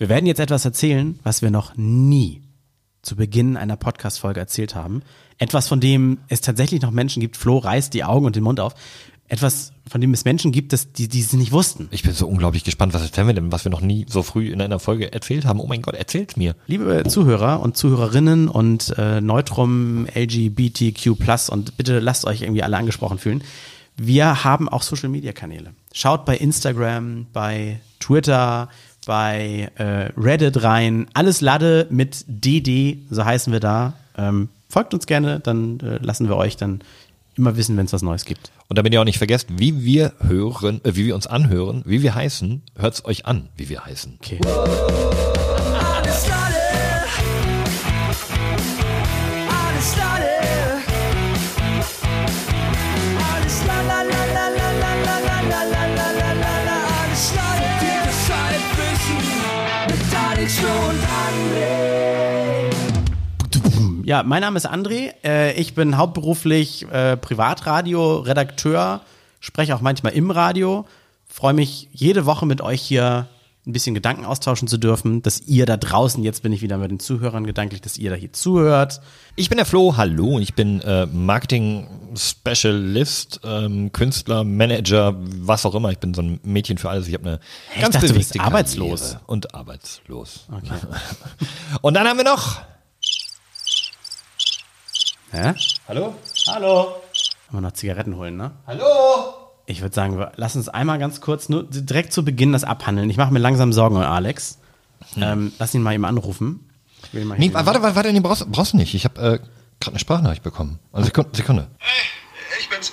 Wir werden jetzt etwas erzählen, was wir noch nie zu Beginn einer Podcast-Folge erzählt haben. Etwas, von dem es tatsächlich noch Menschen gibt. Flo reißt die Augen und den Mund auf. Etwas, von dem es Menschen gibt, dass die, die es nicht wussten. Ich bin so unglaublich gespannt, was erzählen wir denn, was wir noch nie so früh in einer Folge erzählt haben. Oh mein Gott, erzählt mir. Liebe Zuhörer und Zuhörerinnen und äh, Neutrum, LGBTQ+, und bitte lasst euch irgendwie alle angesprochen fühlen. Wir haben auch Social-Media-Kanäle. Schaut bei Instagram, bei Twitter, bei äh, Reddit rein. Alles Lade mit DD, so heißen wir da. Ähm, folgt uns gerne, dann äh, lassen wir euch dann immer wissen, wenn es was Neues gibt. Und damit ihr auch nicht vergesst, wie wir hören, äh, wie wir uns anhören, wie wir heißen, hört's euch an, wie wir heißen. Okay. Ja, mein Name ist André. Äh, ich bin hauptberuflich äh, Privatradio-Redakteur, spreche auch manchmal im Radio. Freue mich jede Woche mit euch hier ein bisschen Gedanken austauschen zu dürfen, dass ihr da draußen, jetzt bin ich wieder mit den Zuhörern gedanklich, dass ihr da hier zuhört. Ich bin der Flo, hallo, ich bin äh, Marketing-Specialist, ähm, Künstler, Manager, was auch immer. Ich bin so ein Mädchen für alles. Ich habe eine Ich ganz dachte, du bist arbeitslos. Karriere Und arbeitslos. Und dann haben wir noch... Hä? Hallo? Hallo. Wir noch Zigaretten holen, ne? Hallo? Ich würde sagen, lass uns einmal ganz kurz nur direkt zu Beginn das abhandeln. Ich mache mir langsam Sorgen um Alex. Ähm, lass ihn mal eben anrufen. Ich will mal Nee, hier- warte, warte, warte, nee, brauchst, brauchst du nicht. Ich habe äh, gerade eine Sprachnachricht bekommen. Also Sekunde. Sekunde. Ich bin's.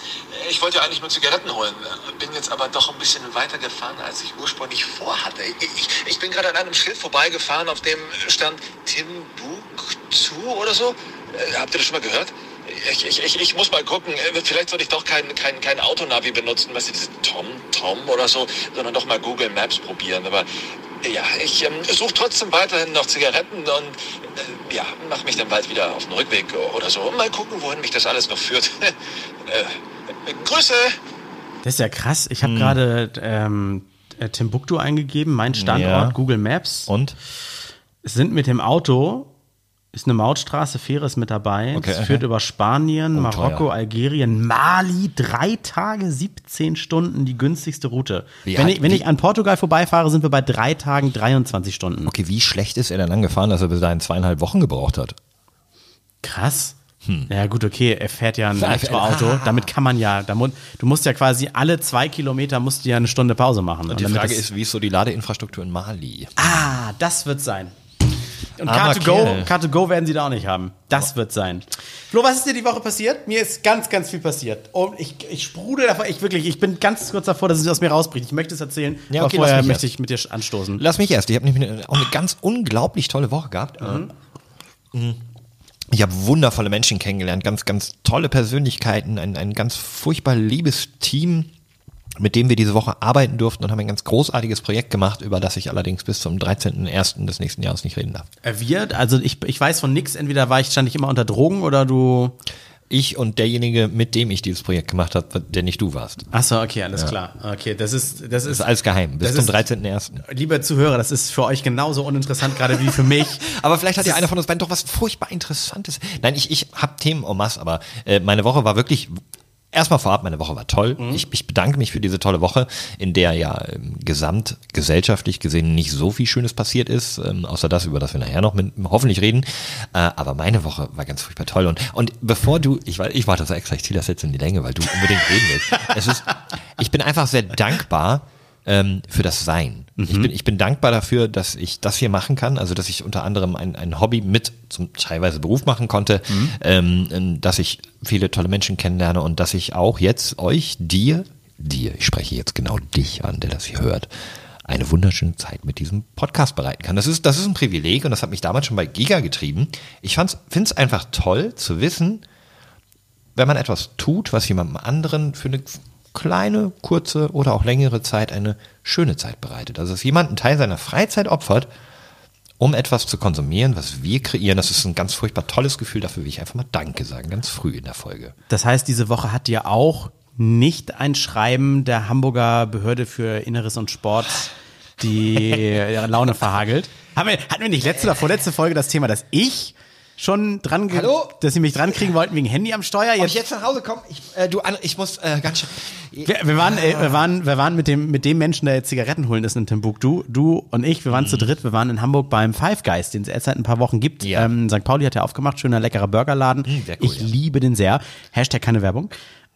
Ich wollte ja eigentlich nur Zigaretten holen, bin jetzt aber doch ein bisschen weiter gefahren, als ich ursprünglich vorhatte. Ich, ich, ich bin gerade an einem Schild vorbeigefahren, auf dem stand Timbuktu oder so. Äh, habt ihr das schon mal gehört? Ich, ich, ich, ich muss mal gucken. Äh, Vielleicht sollte ich doch kein, kein, kein Autonavi benutzen, was ist Tom, Tom oder so, sondern doch mal Google Maps probieren. Aber ja, ich ähm, suche trotzdem weiterhin noch Zigaretten und äh, ja, mach mich dann bald wieder auf den Rückweg oder so. Mal gucken, wohin mich das alles noch führt. äh, Grüße! Das ist ja krass. Ich habe gerade ähm, äh, Timbuktu eingegeben, mein Standort, Ja. Google Maps. Und? sind mit dem Auto, ist eine Mautstraße, Fähre ist mit dabei. Okay, es okay. führt über Spanien, Oh, Marokko, teuer. Algerien, Mali, drei Tage, 17 Stunden, die günstigste Route. Wie wenn hat- ich, wenn wie- ich an Portugal vorbeifahre, sind wir bei drei Tagen, 23 Stunden. Okay, wie schlecht ist er denn angefahren, dass er bis dahin zweieinhalb Wochen gebraucht hat? Krass. Ja gut, okay, er fährt ja ein Ah. Elektroauto. Damit kann man ja, da mu du musst ja quasi alle zwei Kilometer musst du ja eine Stunde Pause machen. Und die damit Frage ist, wie ist so die Ladeinfrastruktur in Mali? Ah, das wird sein. Und Armer Car2Go, Kerl. Car2Go werden sie da auch nicht haben. Das wird sein. Flo, was ist dir die Woche passiert? Mir ist ganz, ganz viel passiert. Und ich, ich sprudel davon, ich wirklich, ich bin ganz kurz davor, dass es aus mir rausbricht. Ich möchte es erzählen, Ja, aber okay, vorher möchte ich mit dir anstoßen. Lass mich erst. Ich habe nämlich auch eine ganz unglaublich tolle Woche gehabt. Mhm. Ich habe wundervolle Menschen kennengelernt, ganz, ganz tolle Persönlichkeiten, ein, ein ganz furchtbar liebes Team, mit dem wir diese Woche arbeiten durften und haben ein ganz großartiges Projekt gemacht, über das ich allerdings bis zum 13.01. des nächsten Jahres nicht reden darf. Äh, Wir, also ich, ich weiß von nix, entweder war ich, stand ich immer unter Drogen oder du. Ich und derjenige, mit dem ich dieses Projekt gemacht habe, der nicht du warst. Achso, okay, alles klar. Okay, das ist, das Das ist, ist alles geheim, bis das zum ist- 13.01. Liebe Zuhörer, das ist für euch genauso uninteressant gerade wie für mich. Aber vielleicht hat ja einer von uns beiden doch was furchtbar Interessantes. Nein, ich, ich habe Themen en masse, aber äh, meine Woche war wirklich. Erstmal vorab, meine Woche war toll. Ich, ich bedanke mich für diese tolle Woche, in der ja ähm, gesamtgesellschaftlich gesehen nicht so viel Schönes passiert ist, ähm, außer das, über das wir nachher noch mit, hoffentlich reden. Äh, aber meine Woche war ganz furchtbar toll. Und, und bevor du, ich, ich warte das extra, ich ziehe das jetzt in die Länge, weil du unbedingt reden willst. Es ist, ich bin einfach sehr dankbar ähm, für das Sein. Ich, bin, ich bin dankbar dafür, dass ich das hier machen kann, also dass ich unter anderem ein, ein Hobby mit zum teilweise Beruf machen konnte, ähm, ähm, dass ich viele tolle Menschen kennenlerne und dass ich auch jetzt euch, dir, dir, ich spreche jetzt genau dich an, der das hier hört, eine wunderschöne Zeit mit diesem Podcast bereiten kann. Das ist, das ist ein Privileg und das hat mich damals schon bei Giga getrieben. Ich finde es einfach toll zu wissen, wenn man etwas tut, was jemandem anderen für eine kleine, kurze oder auch längere Zeit eine schöne Zeit bereitet. Also dass jemand einen Teil seiner Freizeit opfert, um etwas zu konsumieren, was wir kreieren. Das ist ein ganz furchtbar tolles Gefühl. Dafür will ich einfach mal Danke sagen, ganz früh in der Folge. Das heißt, diese Woche hat dir auch nicht ein Schreiben der Hamburger Behörde für Inneres und Sport die Laune verhagelt. Haben wir, hatten wir nicht letzte oder vorletzte Folge das Thema, dass ich schon dran, ge- Hallo? dass sie mich dran kriegen wollten wegen Handy am Steuer? Ob ich Jetzt, jetzt nach Hause komme, ich, äh, du, ich muss äh, ganz schön. wir, wir waren, äh, wir waren, wir waren mit dem, mit dem Menschen, der jetzt Zigaretten holen ist in Timbuktu, du und ich, wir waren zu dritt, wir waren in Hamburg beim Five Guys, den es erst seit ein paar Wochen gibt. Ja. Ähm, St. Pauli hat ja aufgemacht, schöner leckerer Burgerladen. sehr cool, ich ja. liebe den sehr. Hashtag keine Werbung.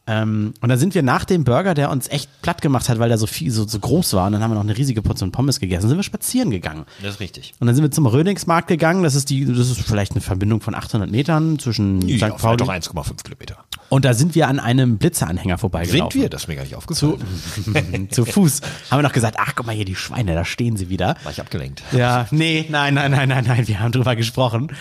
Ähm, und dann sind wir nach dem Burger, der uns echt platt gemacht hat, weil der so viel, so, so groß war, und dann haben wir noch eine riesige Portion Pommes gegessen, sind wir spazieren gegangen. Das ist richtig. Und dann sind wir zum Rödingsmarkt gegangen. Das ist die, das ist vielleicht eine Verbindung von 800 Metern zwischen Ja, St. Pauli. doch 1,5 Kilometer. Und da sind wir an einem Blitzeranhänger vorbeigelaufen. Sind wir? Das ist mir gar nicht aufgefallen. Zu Fuß. Haben wir noch gesagt, ach, guck mal hier, die Schweine, da stehen sie wieder. War ich abgelenkt. Ja, nee, nein, nein, nein, nein, nein, wir haben drüber gesprochen.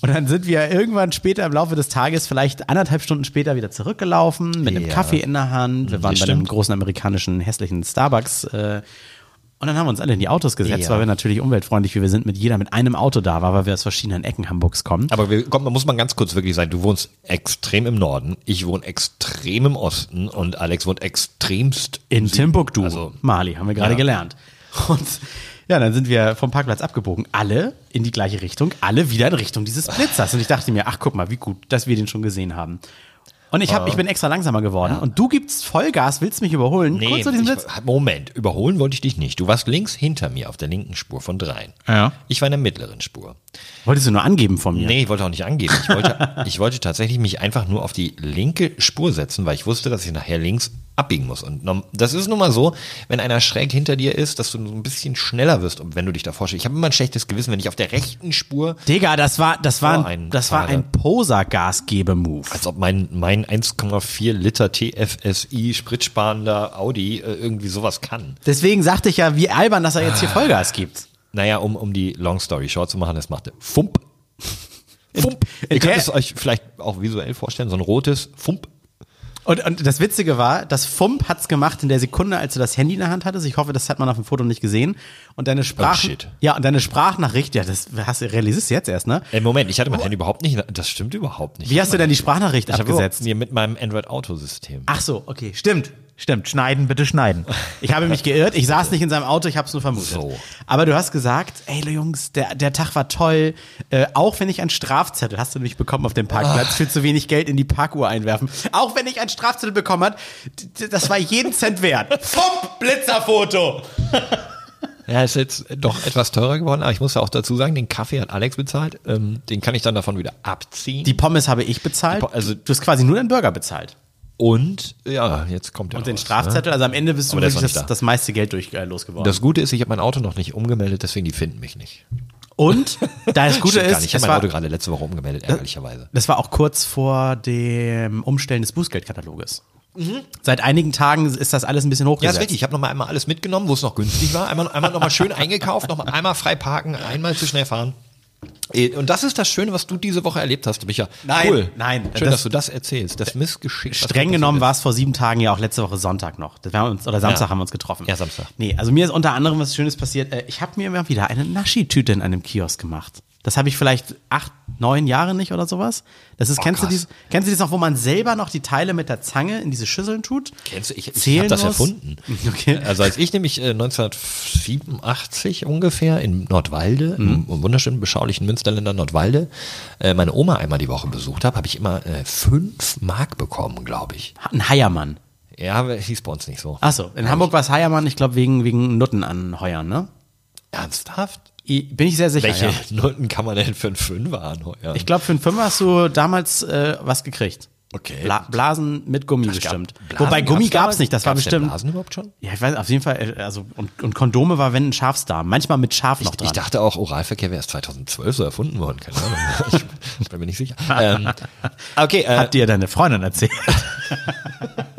Und dann sind wir irgendwann später im Laufe des Tages, vielleicht anderthalb Stunden später, wieder zurückgelaufen mit einem Ja. Kaffee in der Hand. Wir waren Das bei einem großen amerikanischen hässlichen Starbucks. Äh, und dann haben wir uns alle in die Autos gesetzt, Ja. weil wir natürlich umweltfreundlich, wie wir sind, mit jeder mit einem Auto da war, weil wir aus verschiedenen Ecken Hamburgs kommen. Aber wir, komm, man muss mal ganz kurz wirklich sagen, du wohnst extrem im Norden, ich wohne extrem im Osten und Alex wohnt extremst In Timbuktu, Also, Mali, haben wir gerade Ja. gelernt. Und ja, dann sind wir vom Parkplatz abgebogen, alle in die gleiche Richtung, alle wieder in Richtung dieses Blitzers. Und ich dachte mir, ach guck mal, wie gut, dass wir den schon gesehen haben. Und ich, hab, ich bin extra langsamer geworden. Und du gibst Vollgas, willst mich überholen. Nee, Kurz vor diesem ich, Blitz. Moment, überholen wollte ich dich nicht. Du warst links hinter mir auf der linken Spur von dreien. Ja. Ich war in der mittleren Spur. Wolltest du nur angeben von mir? Nee, ich wollte auch nicht angeben. Ich wollte, ich wollte tatsächlich mich einfach nur auf die linke Spur setzen, weil ich wusste, dass ich nachher links abbiegen muss. Und das ist nun mal so, wenn einer schräg hinter dir ist, dass du so ein bisschen schneller wirst, wenn du dich da vorstellst. Ich habe immer ein schlechtes Gewissen, wenn ich auf der rechten Spur, Digga, das war, das war, ein, das war ein Poser-Gasgebe-Move. als ob mein, mein 1,4 Liter TFSI spritsparender Audi äh, irgendwie sowas kann. Deswegen sagte ich ja, wie albern, dass er jetzt hier Vollgas gibt. Naja, um, um die Long Story short zu machen, das machte Fump. Fump. Ihr könnt es euch vielleicht auch visuell vorstellen, so ein rotes Fump. Und, und das Witzige war, das Fump hat's gemacht in der Sekunde, als du das Handy in der Hand hattest. Ich hoffe, das hat man auf dem Foto nicht gesehen. Und deine Sprach, Oh, shit. ja, und deine Sprachnachricht, ja, das hast du realisierst du jetzt erst, ne? Äh, Moment, ich hatte mein Handy überhaupt nicht. Das stimmt überhaupt nicht. Wie hast du denn die Sprachnachricht ich abgesetzt? überhaupt mir mit meinem Android Auto System. Ach so, okay, stimmt. Stimmt, schneiden, bitte schneiden. Ich habe mich geirrt, ich saß nicht in seinem Auto, ich habe es nur vermutet. So. Aber du hast gesagt, ey Jungs, der, der Tag war toll, äh, auch wenn ich einen Strafzettel, hast du nämlich bekommen auf dem Parkplatz, für zu wenig Geld in die Parkuhr einwerfen. Auch wenn ich einen Strafzettel bekommen hat, das war jeden Cent wert. Fump, Blitzerfoto. Ja, ist jetzt doch etwas teurer geworden, aber ich muss ja auch dazu sagen, den Kaffee hat Alex bezahlt. Ähm, den kann ich dann davon wieder abziehen. Die Pommes habe ich bezahlt, also- du hast quasi nur den Burger bezahlt. Und ja, jetzt kommt der Und den raus, Strafzettel, also am Ende bist du wirklich das, da. das meiste Geld durch, äh, losgeworden. Ne? Das Gute ist, ich habe mein Auto noch nicht umgemeldet, deswegen die finden mich nicht. Und da das Gute ist. Ich habe mein war, Auto gerade letzte Woche umgemeldet, ärgerlicherweise. Das war auch kurz vor dem Umstellen des Bußgeldkataloges. Seit einigen Tagen ist das alles ein bisschen Ja, hochgesetzt. ist richtig. Ich habe nochmal einmal alles mitgenommen, wo es noch günstig war. Einmal, einmal nochmal schön eingekauft, nochmal einmal frei parken, einmal zu schnell fahren. Äh, Und das ist das Schöne, was du diese Woche erlebt hast, Micha. Nein, cool. nein, Schön, das- dass du das erzählst. Das Missgeschick. Streng genommen war es vor sieben Tagen ja auch letzte Woche Sonntag noch. Das haben uns, oder Samstag Ja. haben wir uns getroffen. Ja, Samstag. Nee, also mir ist unter anderem was Schönes passiert. Äh, Ich habe mir immer wieder eine Naschi-Tüte in einem Kiosk gemacht. Das habe ich vielleicht acht, neun Jahre nicht oder sowas. Das ist, kennst du dies, kennst du dies noch, wo man selber noch die Teile mit der Zange in diese Schüsseln tut? Kennst du, ich, ich habe das erfunden. Okay. Also als ich nämlich äh, 1987 ungefähr in Nordwalde, im wunderschönen, beschaulichen Münsterländer Nordwalde, äh, meine Oma einmal die Woche besucht habe, habe ich immer äh, fünf Mark bekommen, glaube ich. Ein Heiermann. Ja, aber hieß bei uns nicht so. Achso, in Hamburg war es Heiermann, ich glaube wegen, wegen Nutten anheuern, ne? Ernsthaft? Bin ich sehr sicher. Welche Ja. Noten kann man denn für einen Fünfer anheuern? Ich glaube, für einen Fünfer hast du damals äh, was gekriegt. Okay. Bla Blasen mit Gummi Das gab- bestimmt. Blasen Wobei Gummi gab's damals? nicht, das war bestimmt. Blasen überhaupt schon? Ja, ich weiß, auf jeden Fall, äh, also, und, und Kondome war, wenn ein Schafsdarm. Manchmal mit Schaf noch Ich, dran. ich dachte auch, Oralverkehr wäre erst 2012 so erfunden worden. Keine Ahnung. ich bin mir nicht sicher. Ähm, okay, äh, Hat dir deine Freundin erzählt?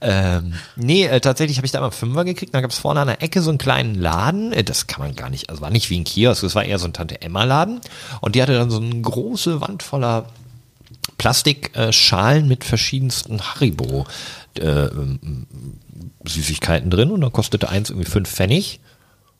Ähm, nee, äh, tatsächlich habe ich da mal Fünfer gekriegt. Dann gab es vorne an der Ecke so einen kleinen Laden. Äh, das kann man gar nicht, also war nicht wie ein Kiosk, das war eher so ein Tante-Emma-Laden. Und die hatte dann so eine große Wand voller Plastikschalen mit verschiedensten Haribo äh, ähm, Süßigkeiten drin. Und dann kostete eins irgendwie fünf Pfennig.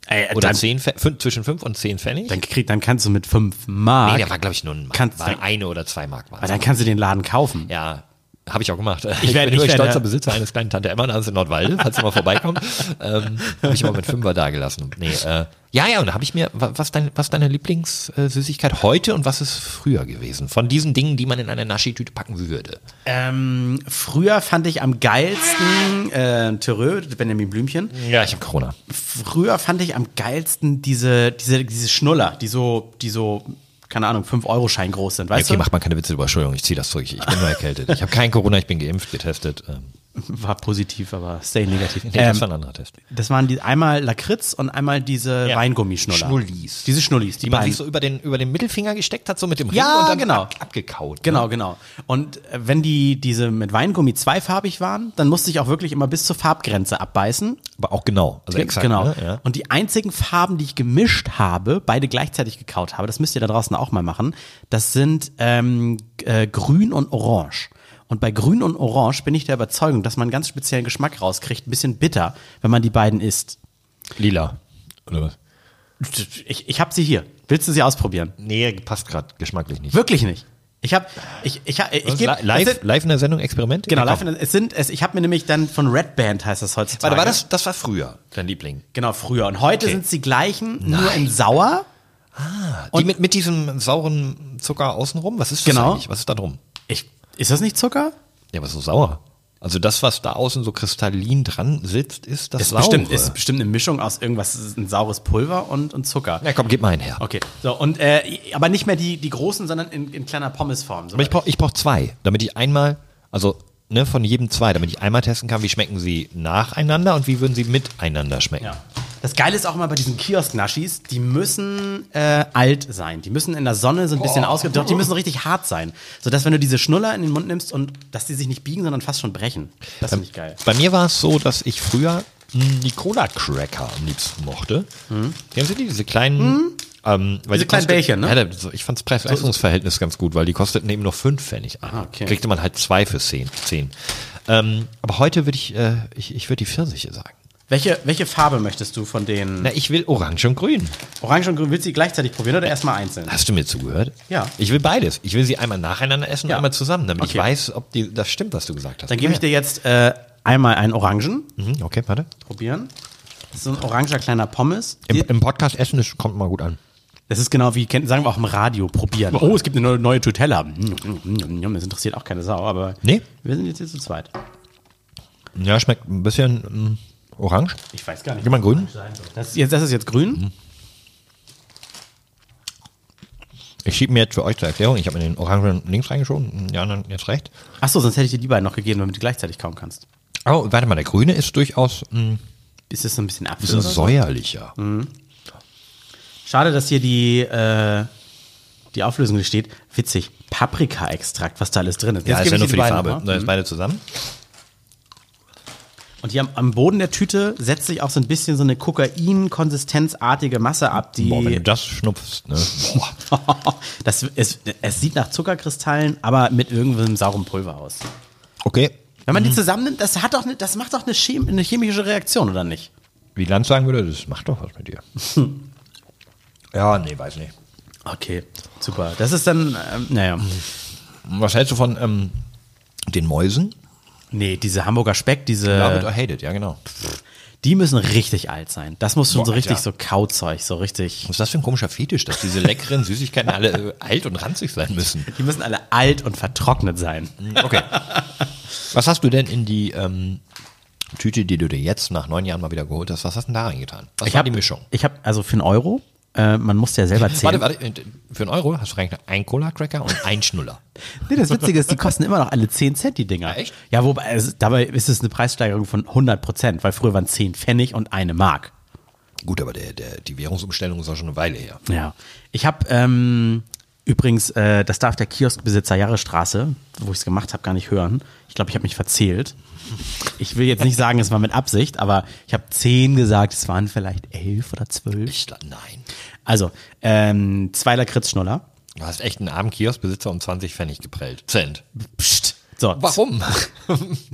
Ey, Oder dann, zehn, Pfe- fün- zwischen fünf und zehn Pfennig. dann, krieg, dann kannst du mit fünf Mark, nee, der war, glaube ich, nur ein Mark. Kannst- war eine oder zwei Mark. war's. aber dann kannst du den Laden kaufen. Ja, Habe ich auch gemacht. Ich, bin ich übrigens werde- stolzer Besitzer eines kleinen Tante Emma-Namens in Nordwalde, falls ihr mal vorbeikommt. ähm, habe ich immer mit Fünfer da gelassen. Nee, äh, ja, ja, und da habe ich mir, wa- was, dein, was deine Lieblingssüßigkeit heute und was ist früher gewesen? Von diesen Dingen, die man in eine Naschi-Tüte packen würde. Ähm, früher fand ich am geilsten äh, Terreux, Benjamin Blümchen. Ja, ich habe Corona. Früher fand ich am geilsten diese, diese, diese Schnuller, die so, die so, keine Ahnung, 5-Euro-Schein groß sind, weißt Okay, du? macht man keine Witze über Entschuldigung, ich ziehe das zurück. Ich bin nur erkältet. Ich habe kein Corona, ich bin geimpft, getestet. Ähm, War positiv, aber stay negativ. nee, ähm, das war ein anderer Test. das waren die einmal Lakritz und einmal diese Ja. Weingummischnuller. Schnullis. Diese Schnullis, die, Die man sich so über den, über den Mittelfinger gesteckt hat, so mit dem Ring Ja, und dann genau. ab, abgekaut. ne? Genau, genau. Und äh, wenn die diese mit Weingummi zweifarbig waren, dann musste ich auch wirklich immer bis zur Farbgrenze abbeißen. Aber auch genau. Also exakt. genau. Ne? Ja. Und die einzigen Farben, die ich gemischt habe, beide gleichzeitig gekaut habe, das müsst ihr da draußen auch mal machen, das sind ähm, äh, Grün und Orange. Und bei Grün und Orange bin ich der Überzeugung, dass man einen ganz speziellen Geschmack rauskriegt, ein bisschen bitter, wenn man die beiden isst. Lila. Oder was? Ich, ich habe sie hier. Willst du sie ausprobieren? Nee, passt gerade geschmacklich nicht. Wirklich nicht. Ich habe, ich, ich, ich, ich geb, li- live, sind- live in der Sendung Experiment? Genau, live. in- Es sind, es, ich habe mir nämlich dann von Red Band heißt das heutzutage. Warte, war das, das war früher dein Liebling? Genau, früher. Und heute Okay. sind es die gleichen, nur in sauer. Die mit, mit diesem sauren Zucker außenrum? Was ist das Genau. eigentlich? Was ist da drum? Ich, ist das nicht Zucker? Ja, was ist so sauer? Also das, was da außen so kristallin dran sitzt, ist das Ist Saure. bestimmt, ist bestimmt eine Mischung aus irgendwas, ein saures Pulver und, und Zucker. ja, komm, gib mal einen her. Okay, so, und, äh, aber nicht mehr die, die großen, sondern in, in kleiner Pommesform. So Aber ich brauche ich brauch zwei, damit ich einmal, also ne, von jedem zwei, damit ich einmal testen kann, wie schmecken sie nacheinander und wie würden sie miteinander schmecken. Ja. Das Geile ist auch immer bei diesen Kiosk-Naschis, die müssen äh, alt sein. Die müssen in der Sonne so ein bisschen ausge... Doch, die müssen richtig hart sein. Sodass, wenn du diese Schnuller in den Mund nimmst und dass die sich nicht biegen, sondern fast schon brechen. Das finde ich geil. Bei mir war es so, dass ich früher die Cola-Cracker am liebsten mochte. Sie die? Diese kleinen... Ähm, weil Mhm. Diese die kleinen Bällchen, ne? Ja, ich fand das Preis-Leistungs-Verhältnis ganz gut, weil die kosteten eben nur fünf Pfennig. Ah, okay. Kriegte man halt zwei für zehn. zehn. Ähm, aber heute würde ich, äh, ich, ich würde die Pfirsiche sagen. Welche, welche Farbe möchtest du von den Na, ich will Orange und Grün. Orange und Grün? Willst du die gleichzeitig probieren oder erstmal einzeln? Hast du mir zugehört? Ja. Ich will beides. Ich will sie einmal nacheinander essen Ja. und einmal zusammen, damit ich Okay. weiß, ob die, das stimmt, was du gesagt hast. Dann gebe ich dir jetzt äh, einmal einen Orangen. Mhm, okay, warte. Probieren. Das ist so ein oranger kleiner Pommes. Im, Im Podcast essen, das kommt mal gut an. Das ist genau wie, sagen wir auch im Radio, probieren. Oh, es gibt eine neue, neue Tutella. Mm, Das interessiert auch keine Sau, aber Nee. wir sind jetzt hier zu zweit. Ja, schmeckt ein bisschen orange. Ich weiß gar nicht. Gib mal grün. Das, ist jetzt, das ist jetzt grün. Ich schiebe mir jetzt für euch zur Erklärung, ich habe mir den Orangen links reingeschoben, die anderen jetzt rechts. Achso, sonst hätte ich dir die beiden noch gegeben, damit du gleichzeitig kauen kannst. Oh, warte mal, der grüne ist durchaus mm, ein Ist das so ein bisschen Apfel? bisschen so? säuerlicher. Schade, dass hier die, äh, die Auflösung nicht steht. Witzig. Paprika-Extrakt, was da alles drin ist. Ja, Jetzt ist gebe ja ich nur für die beiden Farbe. mal. Da ist beide zusammen. Und hier am, Boden der Tüte setzt sich auch so ein bisschen so eine Kokain-konsistenzartige Masse ab, die. Boah, wenn du das schnupfst, ne? Das, es, es sieht nach Zuckerkristallen, aber mit irgendeinem sauren Pulver aus. Okay. Wenn man die zusammennimmt, das, hat doch eine, das macht doch eine, Chem eine chemische Reaktion, oder nicht? Wie Land sagen würde, das macht doch was mit dir. ja, nee, weiß nicht. Okay, super. Das ist dann, ähm, naja. Was hältst du von ähm, den Mäusen? Nee, diese Hamburger Speck, diese. Love it or hate it, ja genau. Die müssen richtig alt sein. Das muss schon Boah, so richtig Alter. so Kauzeug, so richtig. Was ist das für ein komischer Fetisch, dass diese leckeren Süßigkeiten alle äh, alt und ranzig sein müssen? Die müssen alle alt und vertrocknet sein. Okay. Was hast du denn in die ähm, Tüte, die du dir jetzt nach neun Jahren mal wieder geholt hast, was hast du denn da reingetan? Was Ich war hab, die Mischung? Ich habe also für einen Euro, äh, man muss ja selber zählen. Warte, warte, für einen Euro hast du eigentlich ein Cola-Cracker und ein Schnuller. Nee, das Witzige ist, die kosten immer noch alle 10 Cent, die Dinger. Ja, echt? Ja, wobei, es, dabei ist es eine Preissteigerung von 100 Prozent, weil früher waren 10 Pfennig und eine Mark. Gut, aber der, der, die Währungsumstellung ist auch schon eine Weile her. Ja. Ich habe ähm, übrigens, äh, das darf der Kioskbesitzer Jahresstraße, wo ich es gemacht habe, gar nicht hören. Ich glaube, ich habe mich verzählt. Ich will jetzt nicht sagen, es war mit Absicht, aber ich habe 10 gesagt, es waren vielleicht 11 oder 12. Ich, nein. Also, ähm, zwei Lakritzschnuller. Du hast echt einen armen Kioskbesitzer um 20 Pfennig geprellt. Cent. Psst. So, Warum?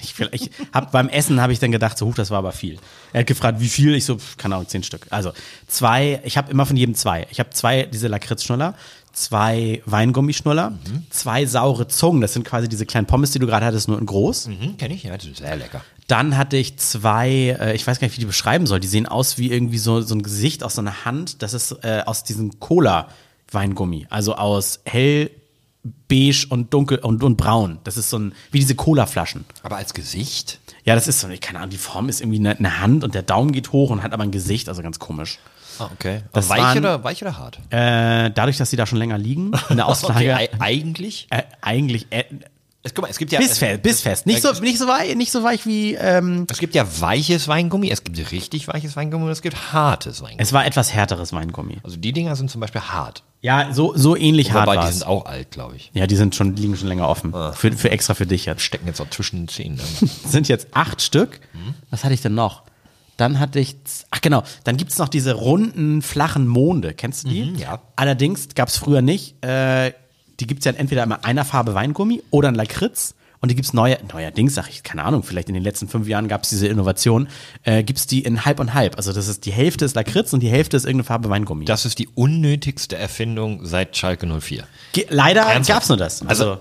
Ich, ich hab, beim Essen habe ich dann gedacht, so, huch, das war aber viel. Er hat gefragt, wie viel? Ich so, keine Ahnung, zehn Stück. Also zwei, ich habe immer von jedem zwei. Ich habe zwei diese Lakritzschnuller, zwei Weingummischnuller, zwei saure Zungen, das sind quasi diese kleinen Pommes, die du gerade hattest, nur in groß. Hm, kenn ich, ja, das ist sehr lecker. Dann hatte ich zwei, äh, ich weiß gar nicht, wie die beschreiben soll, die sehen aus wie irgendwie so, so ein Gesicht aus so einer Hand. Das ist äh, aus diesem Cola-Weingummi, also aus hell, beige und dunkel und, und braun. Das ist so ein, wie diese Cola-Flaschen. Aber als Gesicht? Ja, das ist so, keine Ahnung, die Form ist irgendwie eine, eine Hand und der Daumen geht hoch und hat aber ein Gesicht, also ganz komisch. Ah, okay. Das weich, waren- oder, weich oder hart? Äh, dadurch, dass sie da schon länger liegen, in der Auslage, Okay, ei- eigentlich? äh, eigentlich äh, Es, guck mal, es gibt ja, bissfest, bissfest. Nicht so, nicht so weich, nicht so weich wie, ähm, es gibt ja weiches Weingummi, es gibt richtig weiches Weingummi und es gibt hartes Weingummi. es war etwas härteres Weingummi. Also die Dinger sind zum Beispiel hart. Ja, so, so ähnlich hart Wobei war die es. sind auch alt, glaube ich. Ja, die sind schon, liegen schon länger offen. Für, für extra für dich jetzt. Stecken jetzt auch zwischen den Zähnen. ne? Sind jetzt acht Stück. Was hatte ich denn noch? Dann hatte ich, ach genau, dann gibt's noch diese runden, flachen Monde. Kennst du die? Mhm, ja. Allerdings gab's früher nicht. Äh, die gibt's ja entweder in einer Farbe Weingummi oder in Lakritz. Und die gibt's neue, neuerdings, sag ich, keine Ahnung, vielleicht in den letzten fünf Jahren gab's diese Innovation, äh, gibt's die in halb und halb. Also das ist die Hälfte ist Lakritz und die Hälfte ist irgendeine Farbe Weingummi. Das ist die unnötigste Erfindung seit Schalke 04. Ge- Leider Ernsthaft? gab's nur das. Also, Also,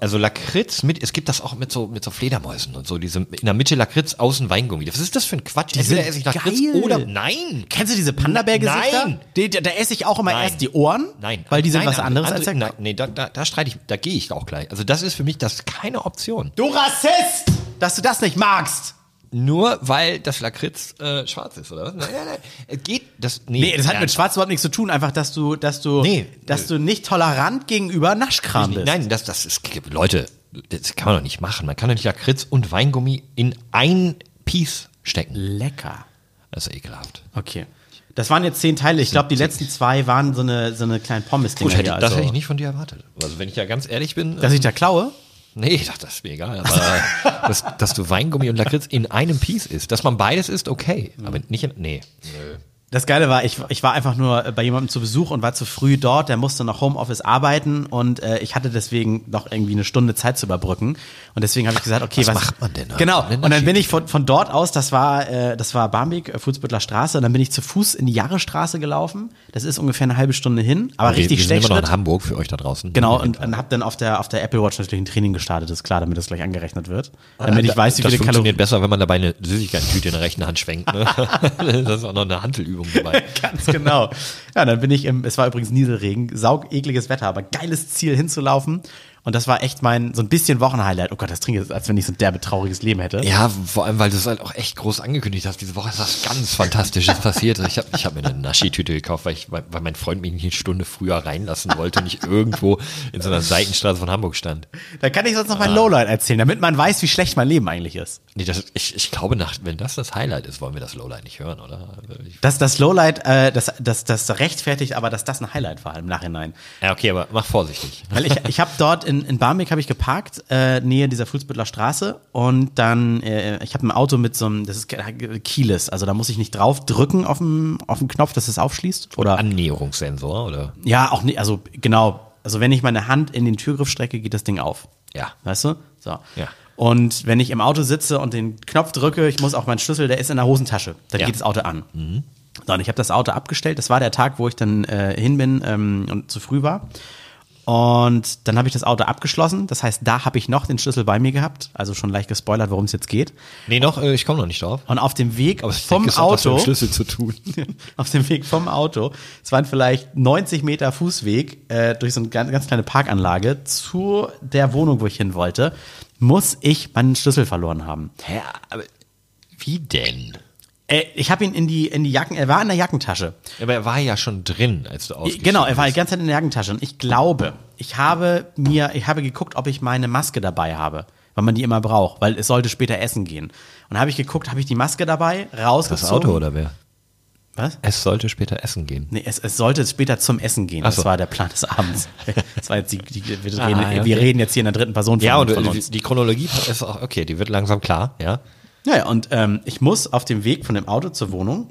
also Lakritz mit, es gibt das auch mit so, mit so Fledermäusen und so, diese, in der Mitte Lakritz, außen Weingummi. Was ist das für ein Quatsch? Die sind esse ich Lakritz geil. oder, nein! kennst du diese Panda-Bär-Gesichter? Nein. Die, da, da esse ich auch immer Nein. erst die Ohren. Nein. Weil die sind Nein, was anderes andere, als der Nein, nee, da, da, da streite ich, da gehe ich auch gleich. Also das ist für mich, das ist keine Option. Du Rassist! Dass du das nicht magst. Nur weil das Lakritz äh, schwarz ist, oder was? Nein, nein, nein. Es geht, das, nee. Nee, das hat mit Schwarz überhaupt nichts zu tun. Einfach, dass du, dass du, Nee. dass du nicht tolerant gegenüber Naschkram bist. Nein, das, das ist, Leute, das kann man doch nicht machen. Man kann doch nicht Lakritz und Weingummi in ein Piece stecken. Lecker. Das ist ekelhaft. Okay. Das waren jetzt zehn Teile. Ich glaube, die letzten zwei waren so eine, so eine kleinen Pommes-Dinger Gut, hätte, hier. das Also, hätte ich nicht von dir erwartet. Also wenn ich ja ganz ehrlich bin, Dass ich da klaue? Nee, ich dachte, das ist mir egal. Aber dass, dass du Weingummi und Lakritz in einem Piece isst, dass man beides isst, okay. Aber nicht in, nee. Nö. Das Geile war, ich, ich war einfach nur bei jemandem zu Besuch und war zu früh dort. Der musste noch Homeoffice arbeiten und äh, ich hatte deswegen noch irgendwie eine Stunde Zeit zu überbrücken. Und deswegen habe ich gesagt, okay, Was was, macht man denn? Genau. Und dann bin ich von, von dort aus, das war, äh, das war Barmbek, äh, Fußbüttler Straße, und dann bin ich zu Fuß in die Jahresstraße gelaufen. Das ist ungefähr eine halbe Stunde hin, aber wir, richtig wir sind immer noch in Hamburg für euch da draußen. Genau, und, und habe dann auf der, auf der Apple Watch natürlich ein Training gestartet, ist klar, damit das gleich angerechnet wird. Damit ich weiß, wie das viele funktioniert Kalorien. besser, wenn man dabei eine Süßigkeitentüte in der rechten Hand schwenkt. Ne? das ist auch noch eine Hantelübung dabei. Ganz genau. Ja, dann bin ich im, es war übrigens Nieselregen, saug ekliges Wetter, aber geiles Ziel hinzulaufen. Und das war echt mein, so ein bisschen Wochenhighlight. Oh Gott, das trinke ich, als wenn ich so ein derbe trauriges Leben hätte. Ja, vor allem, weil du es halt auch echt groß angekündigt hast. Diese Woche ist was ganz Fantastisches passiert. Ich habe ich hab mir eine Naschi-Tüte gekauft, weil, ich, weil mein Freund mich nicht eine Stunde früher reinlassen wollte und ich irgendwo in so einer Seitenstraße von Hamburg stand. Da kann ich sonst noch mein Lowlight erzählen, damit man weiß, wie schlecht mein Leben eigentlich ist. Nee, das, ich, ich glaube, nach, wenn das das Highlight ist, wollen wir das Lowlight nicht hören, oder? Ich, Das, das Lowlight, äh, das, das, das rechtfertigt aber, dass das ein Highlight war im Nachhinein. ja, okay, aber mach vorsichtig. Weil ich, ich habe dort in, in Barmbek habe ich geparkt, äh, nähe dieser Fußbüttler Straße und dann, äh, ich habe ein Auto mit so einem, das ist keyless, also da muss ich nicht drauf drücken auf dem, auf den Knopf, dass es aufschließt. Oder Annäherungssensor, oder? ja, auch nicht, also genau, also wenn ich meine Hand in den Türgriff strecke, geht das Ding auf. Ja. Weißt du? So. Ja. Und wenn ich im Auto sitze und den Knopf drücke, ich muss auch meinen Schlüssel, der ist in der Hosentasche, dann Ja. geht das Auto an. So, und ich habe das Auto abgestellt. Das war der Tag, wo ich dann äh, hin bin ähm, und zu früh war. Und dann habe ich das Auto abgeschlossen. Das heißt, da habe ich noch den Schlüssel bei mir gehabt. Also schon leicht gespoilert, worum es jetzt geht. Nee, noch, äh, ich komme noch nicht drauf. Und auf dem Weg vom denke, es hat mit Auto, dem Schlüssel zu tun. auf dem Weg vom Auto, es waren vielleicht 90 Meter Fußweg äh, durch so eine ganz, ganz kleine Parkanlage zu der Wohnung, wo ich hin wollte, muss ich meinen Schlüssel verloren haben. Hä, aber wie denn? Äh, ich habe ihn in die, in die Jacken, er war in der Jackentasche. Aber er war ja schon drin, als du ausgestiegen Genau, er war die ganze Zeit in der Jackentasche. Und ich glaube, ich habe mir, ich habe geguckt, ob ich meine Maske dabei habe, weil man die immer braucht, weil es sollte später essen gehen. Und da habe ich geguckt, habe ich die Maske dabei, rausgezogen. Das Auto oder wer? Was? Es sollte später essen gehen. Nee, es, es sollte später zum Essen gehen. Ach Das so. war der Plan des Abends. Das war jetzt die, die, wir, Ah, reden, wir okay. reden jetzt hier in der dritten Person von, Ja, und von äh, uns. die Chronologie ist auch, okay, die wird langsam klar, ja. Ja, ja, und ähm, ich muss auf dem Weg von dem Auto zur Wohnung,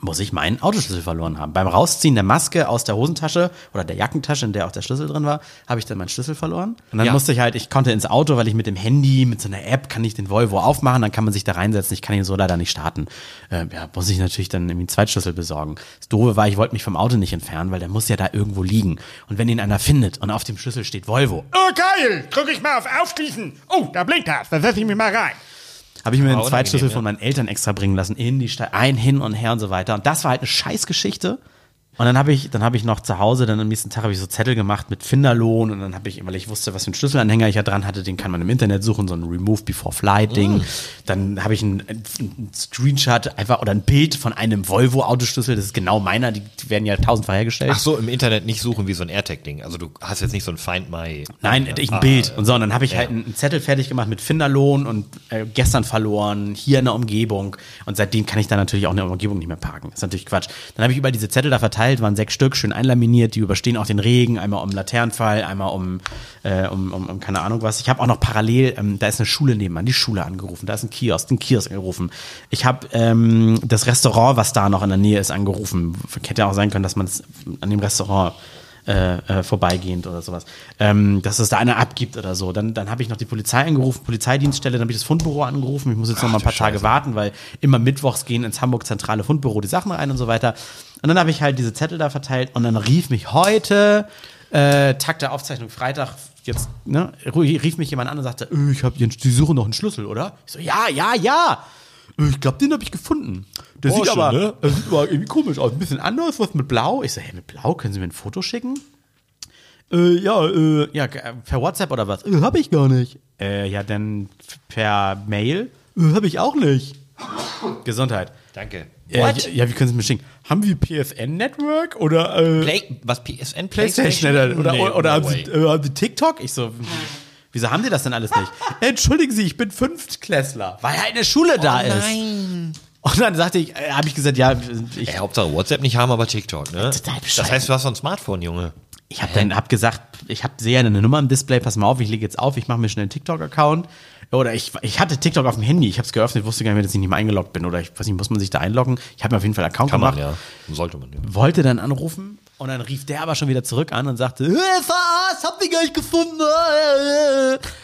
muss ich meinen Autoschlüssel verloren haben. Beim Rausziehen der Maske aus der Hosentasche oder der Jackentasche, in der auch der Schlüssel drin war, habe ich dann meinen Schlüssel verloren. Und dann Ja. musste ich halt, ich konnte ins Auto, weil ich mit dem Handy, mit so einer App, kann ich den Volvo aufmachen, dann kann man sich da reinsetzen. Ich kann ihn so leider nicht starten. Ähm, ja, muss ich natürlich dann irgendwie einen Zweitschlüssel besorgen. Das Doofe war, ich wollte mich vom Auto nicht entfernen, weil der muss ja da irgendwo liegen. Und wenn ihn einer findet und auf dem Schlüssel steht Volvo, Oh, geil! Drück ich mal auf Aufschließen. Oh, da blinkt das. Da setze ich mich mal rein. Habe ich mir einen Zweitschlüssel ja. von meinen Eltern extra bringen lassen, in die Stadt, ein, hin und her und so weiter. Und das war halt eine Scheißgeschichte. Und dann habe ich, dann habe ich noch zu Hause, dann am nächsten Tag habe ich so Zettel gemacht mit Finderlohn und dann habe ich, weil ich wusste, was für einen Schlüsselanhänger ich ja dran hatte, den kann man im Internet suchen, so ein Remove Before Flight Ding. Dann habe ich ein, ein Screenshot einfach oder ein Bild von einem Volvo Autoschlüssel, das ist genau meiner, die, werden ja tausendfach hergestellt. Ach so, im Internet nicht suchen wie so ein AirTag-Ding. Also du hast jetzt nicht so ein Find My. Nein, ich ein Bild. Und so, und dann habe ich halt einen Zettel fertig gemacht mit Finderlohn und äh, gestern verloren, hier in der Umgebung. Und seitdem kann ich da natürlich auch in der Umgebung nicht mehr parken. Das ist natürlich Quatsch. Dann habe ich überall diese Zettel da verteilt, waren sechs Stück, schön einlaminiert, die überstehen auch den Regen, einmal um Laternenfall, einmal um, äh, um, um, um keine Ahnung was. Ich habe auch noch parallel, ähm, da ist eine Schule nebenan, die Schule angerufen, da ist ein Kiosk, den Kiosk angerufen. Ich habe ähm, das Restaurant, was da noch in der Nähe ist, angerufen. Hätte ja auch sein können, dass man es an dem Restaurant äh, äh, vorbeigehend oder sowas, ähm, dass es da einer abgibt oder so. Dann, dann habe ich noch die Polizei angerufen, Polizeidienststelle, dann habe ich das Fundbüro angerufen. Ich muss jetzt noch mal ein paar Tage warten, weil immer mittwochs gehen ins Hamburg zentrale Fundbüro die Sachen rein und so weiter. Und dann habe ich halt diese Zettel da verteilt und dann rief mich heute, äh, Tag der Aufzeichnung Freitag, jetzt, ne, rief mich jemand an und sagte, äh, ich habe die suchen noch einen Schlüssel, oder? Ich so, ja, ja, ja. Ich glaube, den habe ich gefunden. Der sieht, Porsche, aber, ne? der sieht aber irgendwie komisch aus. Ein bisschen anders, was mit Blau. Ich so, hey, mit Blau, können Sie mir ein Foto schicken? Äh, ja, äh, ja, per WhatsApp oder was? Äh, hab ich gar nicht. Äh, ja, dann per Mail? Äh, hab ich auch nicht. Gesundheit. Danke. Äh, ja, ja, wie können Sie mir schicken? Haben wir PSN-Network oder äh, Play, was PSN? PlayStation oder, oder, Nee, oder, oder no haben. Sie, äh, haben Sie TikTok? Ich so, wieso haben die das denn alles nicht? Entschuldigen Sie, ich bin Fünftklässler, weil halt eine Schule da ist. Nein. Und dann sagte ich, äh, habe ich gesagt, ja, ich, Ey, Hauptsache WhatsApp nicht haben, aber TikTok, ne? Total bescheuert. Das heißt, du hast so ein Smartphone, Junge. ich habe dann hab gesagt, ich habe sehe eine Nummer im Display, pass mal auf, ich lege jetzt auf, ich mache mir schnell einen TikTok-Account. Oder ich, ich hatte TikTok auf dem Handy, ich habe es geöffnet, wusste gar nicht mehr, dass ich nicht mehr eingeloggt bin. Oder ich weiß nicht, muss man sich da einloggen? Ich habe mir auf jeden Fall einen Account Kann man, gemacht. ja. Sollte man, ja. wollte dann anrufen und dann rief der aber schon wieder zurück an und sagte, verarscht, hab die gar nicht gefunden.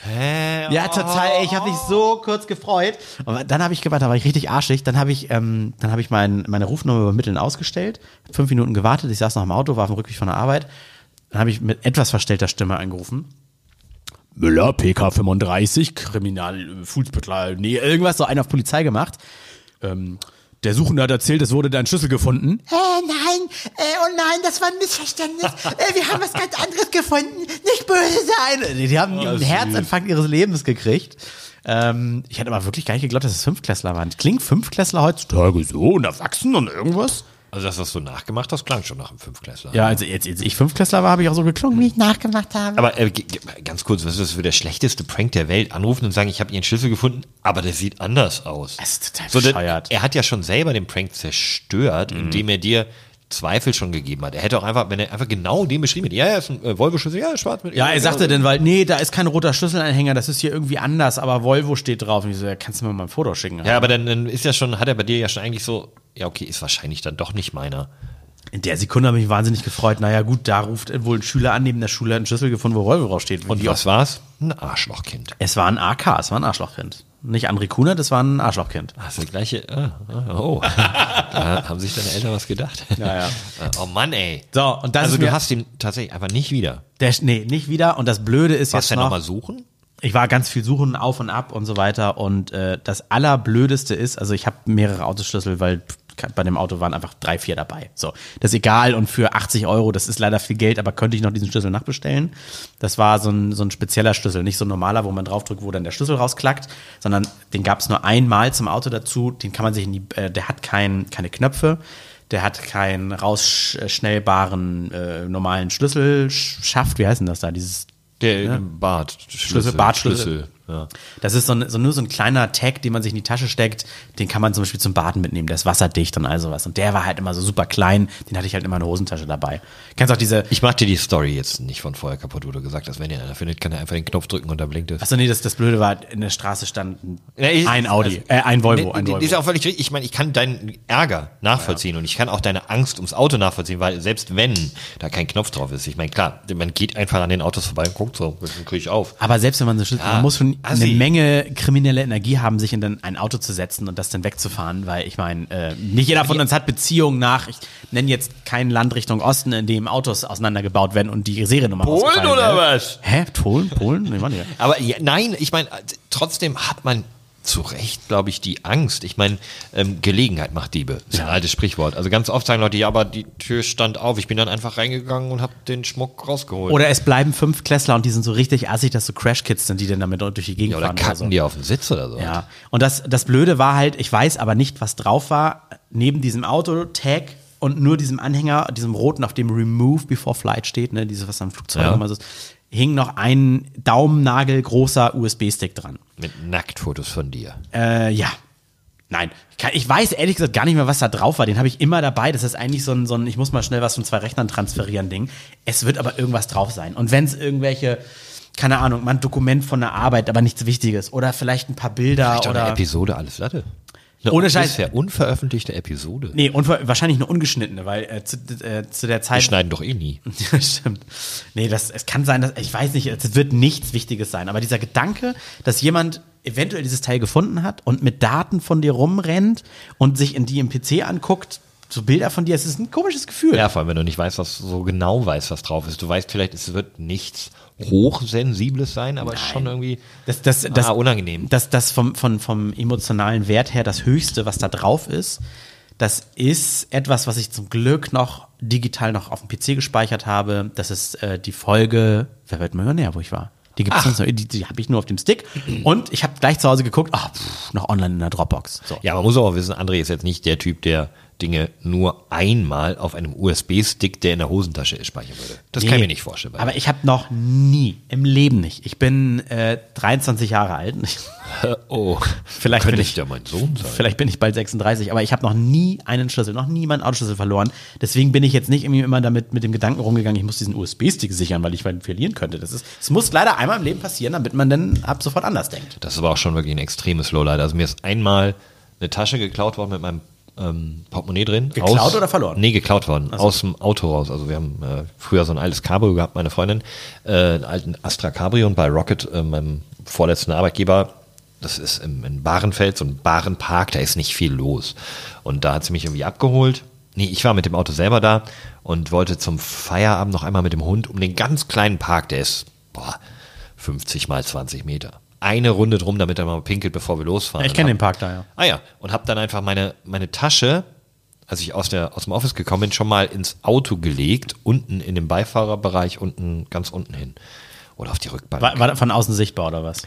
Hä? Ja, total, ey, ich habe mich so kurz gefreut. Und dann habe ich gewartet, da war ich richtig arschig. Dann habe ich, ähm, dann habe ich mein, meine Rufnummer übermitteln ausgestellt, hab fünf Minuten gewartet, ich saß noch im Auto, war auf dem Rückweg von der Arbeit. Dann habe ich mit etwas verstellter Stimme angerufen. Müller, PK 35, Kriminal, äh, Fußbüttler, nee, irgendwas, so einen auf Polizei gemacht. Ähm, der Suchende hat erzählt, es wurde dein Schlüssel gefunden. Äh, nein, äh, oh nein, das war ein Missverständnis. Äh, wir haben was ganz anderes gefunden. Nicht böse sein. Die, die haben einen Herzinfarkt ihres Lebens gekriegt. Ähm, ich hätte aber wirklich gar nicht geglaubt, dass es Fünftklässler waren. Klingt Fünftklässler heutzutage so und erwachsen und irgendwas? Also, dass das so nachgemacht hast, klang schon nach einem Fünfklässler. Ja, also jetzt, jetzt ich Fünftklässler war, habe ich auch so geklungen. Wie ich nachgemacht habe. Aber äh, ganz kurz, was ist das für der schlechteste Prank der Welt? Anrufen und sagen, ich habe Ihren Schlüssel gefunden, aber der sieht anders aus. Das ist total So, bescheuert. er hat ja schon selber den Prank zerstört, indem er dir Zweifel schon gegeben hat. Er hätte auch einfach, wenn er einfach genau den beschrieben hätte, ja, ja, ist ein äh, Volvo-Schlüssel, ja, schwarz mit. Ja, er sagte dann, weil, nee, da ist kein roter Schlüsselanhänger, das ist hier irgendwie anders, aber Volvo steht drauf. Und ich so, ja, kannst du mir mal ein Foto schicken? Ja, aber dann, dann ist ja schon, hat er bei dir ja schon eigentlich so, ja, okay, ist wahrscheinlich dann doch nicht meiner. In der Sekunde habe ich mich wahnsinnig gefreut. Naja, gut, da ruft wohl ein Schüler an, neben der Schule hat einen Schlüssel gefunden, wo Volvo draufsteht. Und was war's? Ein Arschlochkind. Es war ein AK, es war ein Arschlochkind. Nicht André Kunert, das war ein Arschlochkind. Das ist der gleiche, ah, ah, oh. da haben sich deine Eltern was gedacht. Ja, ja. Oh Mann, ey. So, und das also du hast ihn tatsächlich einfach nicht wieder. Der, nee, nicht wieder. Und das Blöde ist Was jetzt denn noch, nochmal suchen? ich war ganz viel suchen, auf und ab und so weiter. Und äh, das Allerblödeste ist, also ich habe mehrere Autoschlüssel, weil bei dem Auto waren einfach drei, vier dabei. So, das ist egal. Und für 80 Euro, das ist leider viel Geld, aber könnte ich noch diesen Schlüssel nachbestellen. Das war so ein, so ein spezieller Schlüssel, nicht so ein normaler, wo man draufdrückt, wo dann der Schlüssel rausklackt, sondern den gab es nur einmal zum Auto dazu. Den kann man sich in die, äh, der hat kein, keine Knöpfe. Der hat keinen rausschnellbaren äh, normalen Schlüsselschaft. Wie heißt denn das da? Dieses Der Bart. Schlüssel, Bartschlüssel. Das ist so, ein, so nur so ein kleiner Tag, den man sich in die Tasche steckt. Den kann man zum Beispiel zum Baden mitnehmen. Der ist wasserdicht und all sowas. Und der war halt immer so super klein. Den hatte ich halt immer in der Hosentasche dabei. Kennst auch diese. Ich mach dir die Story jetzt nicht von vorher kaputt, wo du gesagt hast, wenn ihr einer findet, kann er einfach den Knopf drücken und dann blinkt es. Achso, nee, das, das Blöde war, in der Straße stand ein, Ja, ich- ein Audi, also- äh, ein Volvo, Nee, ein Volvo. Ist auch völlig richtig. Ich meine, ich kann deinen Ärger nachvollziehen und ich kann auch deine Angst ums Auto nachvollziehen, weil selbst wenn da kein Knopf drauf ist, ich meine, klar, man geht einfach an den Autos vorbei und guckt so, dann kriege ich auf. Aber selbst wenn man so Ja, man muss schon assi. eine Menge kriminelle Energie haben, sich in dann ein Auto zu setzen und das dann wegzufahren, weil ich meine, äh, nicht jeder von uns hat Beziehungen nach, ich nenne jetzt kein Land Richtung Osten, in dem Autos auseinandergebaut werden und die Seriennummer Polen oder wird. was? Hä? Polen? Polen? Nee, Mann, ja. Aber ja, nein, ich meine, trotzdem hat man zu Recht, glaube ich, die Angst. Ich meine, ähm, Gelegenheit macht Diebe. ist ein altes Sprichwort. Also ganz oft sagen Leute, ja, aber die Tür stand auf. Ich bin dann einfach reingegangen und habe den Schmuck rausgeholt. Oder es bleiben fünf Klässler und die sind so richtig assig, dass so Crash-Kids sind, die dann damit durch die Gegend ja, oder fahren. kacken so. die auf den Sitz oder so. Ja, und das, das Blöde war halt, ich weiß aber nicht, was drauf war. Neben diesem Auto-Tag und nur diesem Anhänger, diesem roten, auf dem Remove Before Flight steht, ne, dieses, was am Flugzeug Ja. immer so ist, hing noch ein Daumennagel großer USB-Stick dran. Mit Nacktfotos von dir. Äh, ja. Nein, ich, weiß ehrlich gesagt gar nicht mehr, was da drauf war. Den habe ich immer dabei. Das ist eigentlich so ein, so ein, ich muss mal schnell was von zwei Rechnern transferieren Ding. Es wird aber irgendwas drauf sein. Und wenn es irgendwelche, keine Ahnung, mal ein Dokument von der Arbeit, aber nichts Wichtiges. Oder vielleicht ein paar Bilder Vielleicht auch oder. eine Episode alles Latte. Eine Ohne Scheiß. bisher unveröffentlichte Episode. Nee, und wahrscheinlich eine ungeschnittene, weil äh, zu, äh, zu der Wir Zeit. schneiden doch eh nie. Stimmt. Nee, das, es kann sein, dass, ich weiß nicht, es wird nichts Wichtiges sein, aber dieser Gedanke, dass jemand eventuell dieses Teil gefunden hat und mit Daten von dir rumrennt und sich in die im PC anguckt, so Bilder von dir, es ist ein komisches Gefühl. Ja, vor allem, wenn du nicht weißt, was so genau weißt, was drauf ist. Du weißt vielleicht, es wird nichts Hochsensibles sein, aber schon irgendwie Das, das, das, ah, unangenehm. Das, das vom, vom, vom emotionalen Wert her das Höchste, was da drauf ist, das ist etwas, was ich zum Glück noch digital noch auf dem PC gespeichert habe. Das ist äh, die Folge, wer wird Millionär, wo ich war. Die gibt's sonst noch, die, die habe ich nur auf dem Stick. Und ich habe gleich zu Hause geguckt, ah, pff, noch online in der Dropbox. So. Ja, man muss auch wissen, André ist jetzt nicht der Typ, der Dinge nur einmal auf einem USB-Stick, der in der Hosentasche ist, speichern würde. Das kann ich Nee, mir nicht vorstellen. Aber ich habe noch nie, im Leben nicht. Ich bin äh, 23 Jahre alt. oh, Vielleicht könnte bin ich ja mein Sohn sein. Vielleicht bin ich bald 36, aber ich habe noch nie einen Schlüssel, noch nie meinen Autoschlüssel verloren. Deswegen bin ich jetzt nicht irgendwie immer damit mit dem Gedanken rumgegangen, ich muss diesen USB-Stick sichern, weil ich ihn verlieren könnte. Das ist, es muss leider einmal im Leben passieren, damit man dann ab sofort anders denkt. Das ist aber auch schon wirklich ein extremes Lowlight. Also mir ist einmal eine Tasche geklaut worden mit meinem ähm, Portemonnaie drin. Geklaut oder verloren? Nee, geklaut worden. Aus dem Auto raus. Also wir haben äh, früher so ein altes Cabrio gehabt, meine Freundin. Äh, einen alten Astra Cabrio und bei Rocket, äh, meinem vorletzten Arbeitgeber, das ist im, in Bahrenfeld, so ein Bahrenpark, da ist nicht viel los. Und da hat sie mich irgendwie abgeholt. Nee, ich war mit dem Auto selber da und wollte zum Feierabend noch einmal mit dem Hund um den ganz kleinen Park, der ist, boah, 50 mal 20 Meter. Eine Runde drum, damit er mal pinkelt, bevor wir losfahren. Ich Und kenne hab- den Park da, ja. Ah ja, und habe dann einfach meine, meine Tasche, als ich aus, der, aus dem Office gekommen bin, schon mal ins Auto gelegt, unten in dem Beifahrerbereich, unten, ganz unten hin. Oder auf die Rückbank. War, war das von außen sichtbar oder was?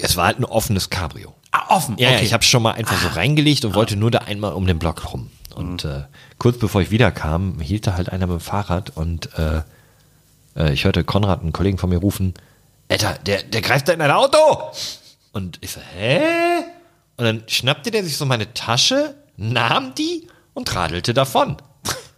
es war halt ein offenes Cabrio. Ah, offen. Ja, ja, okay. ich habe schon mal einfach so reingelegt und wollte nur da einmal um den Block rum. Und äh, kurz bevor ich wiederkam, hielt da halt einer mit dem Fahrrad und äh, äh, ich hörte Konrad, einen Kollegen von mir, rufen, Alter, der, der greift da in dein Auto! Und ich so, hä? Und dann schnappte der sich so meine Tasche, nahm die und radelte davon.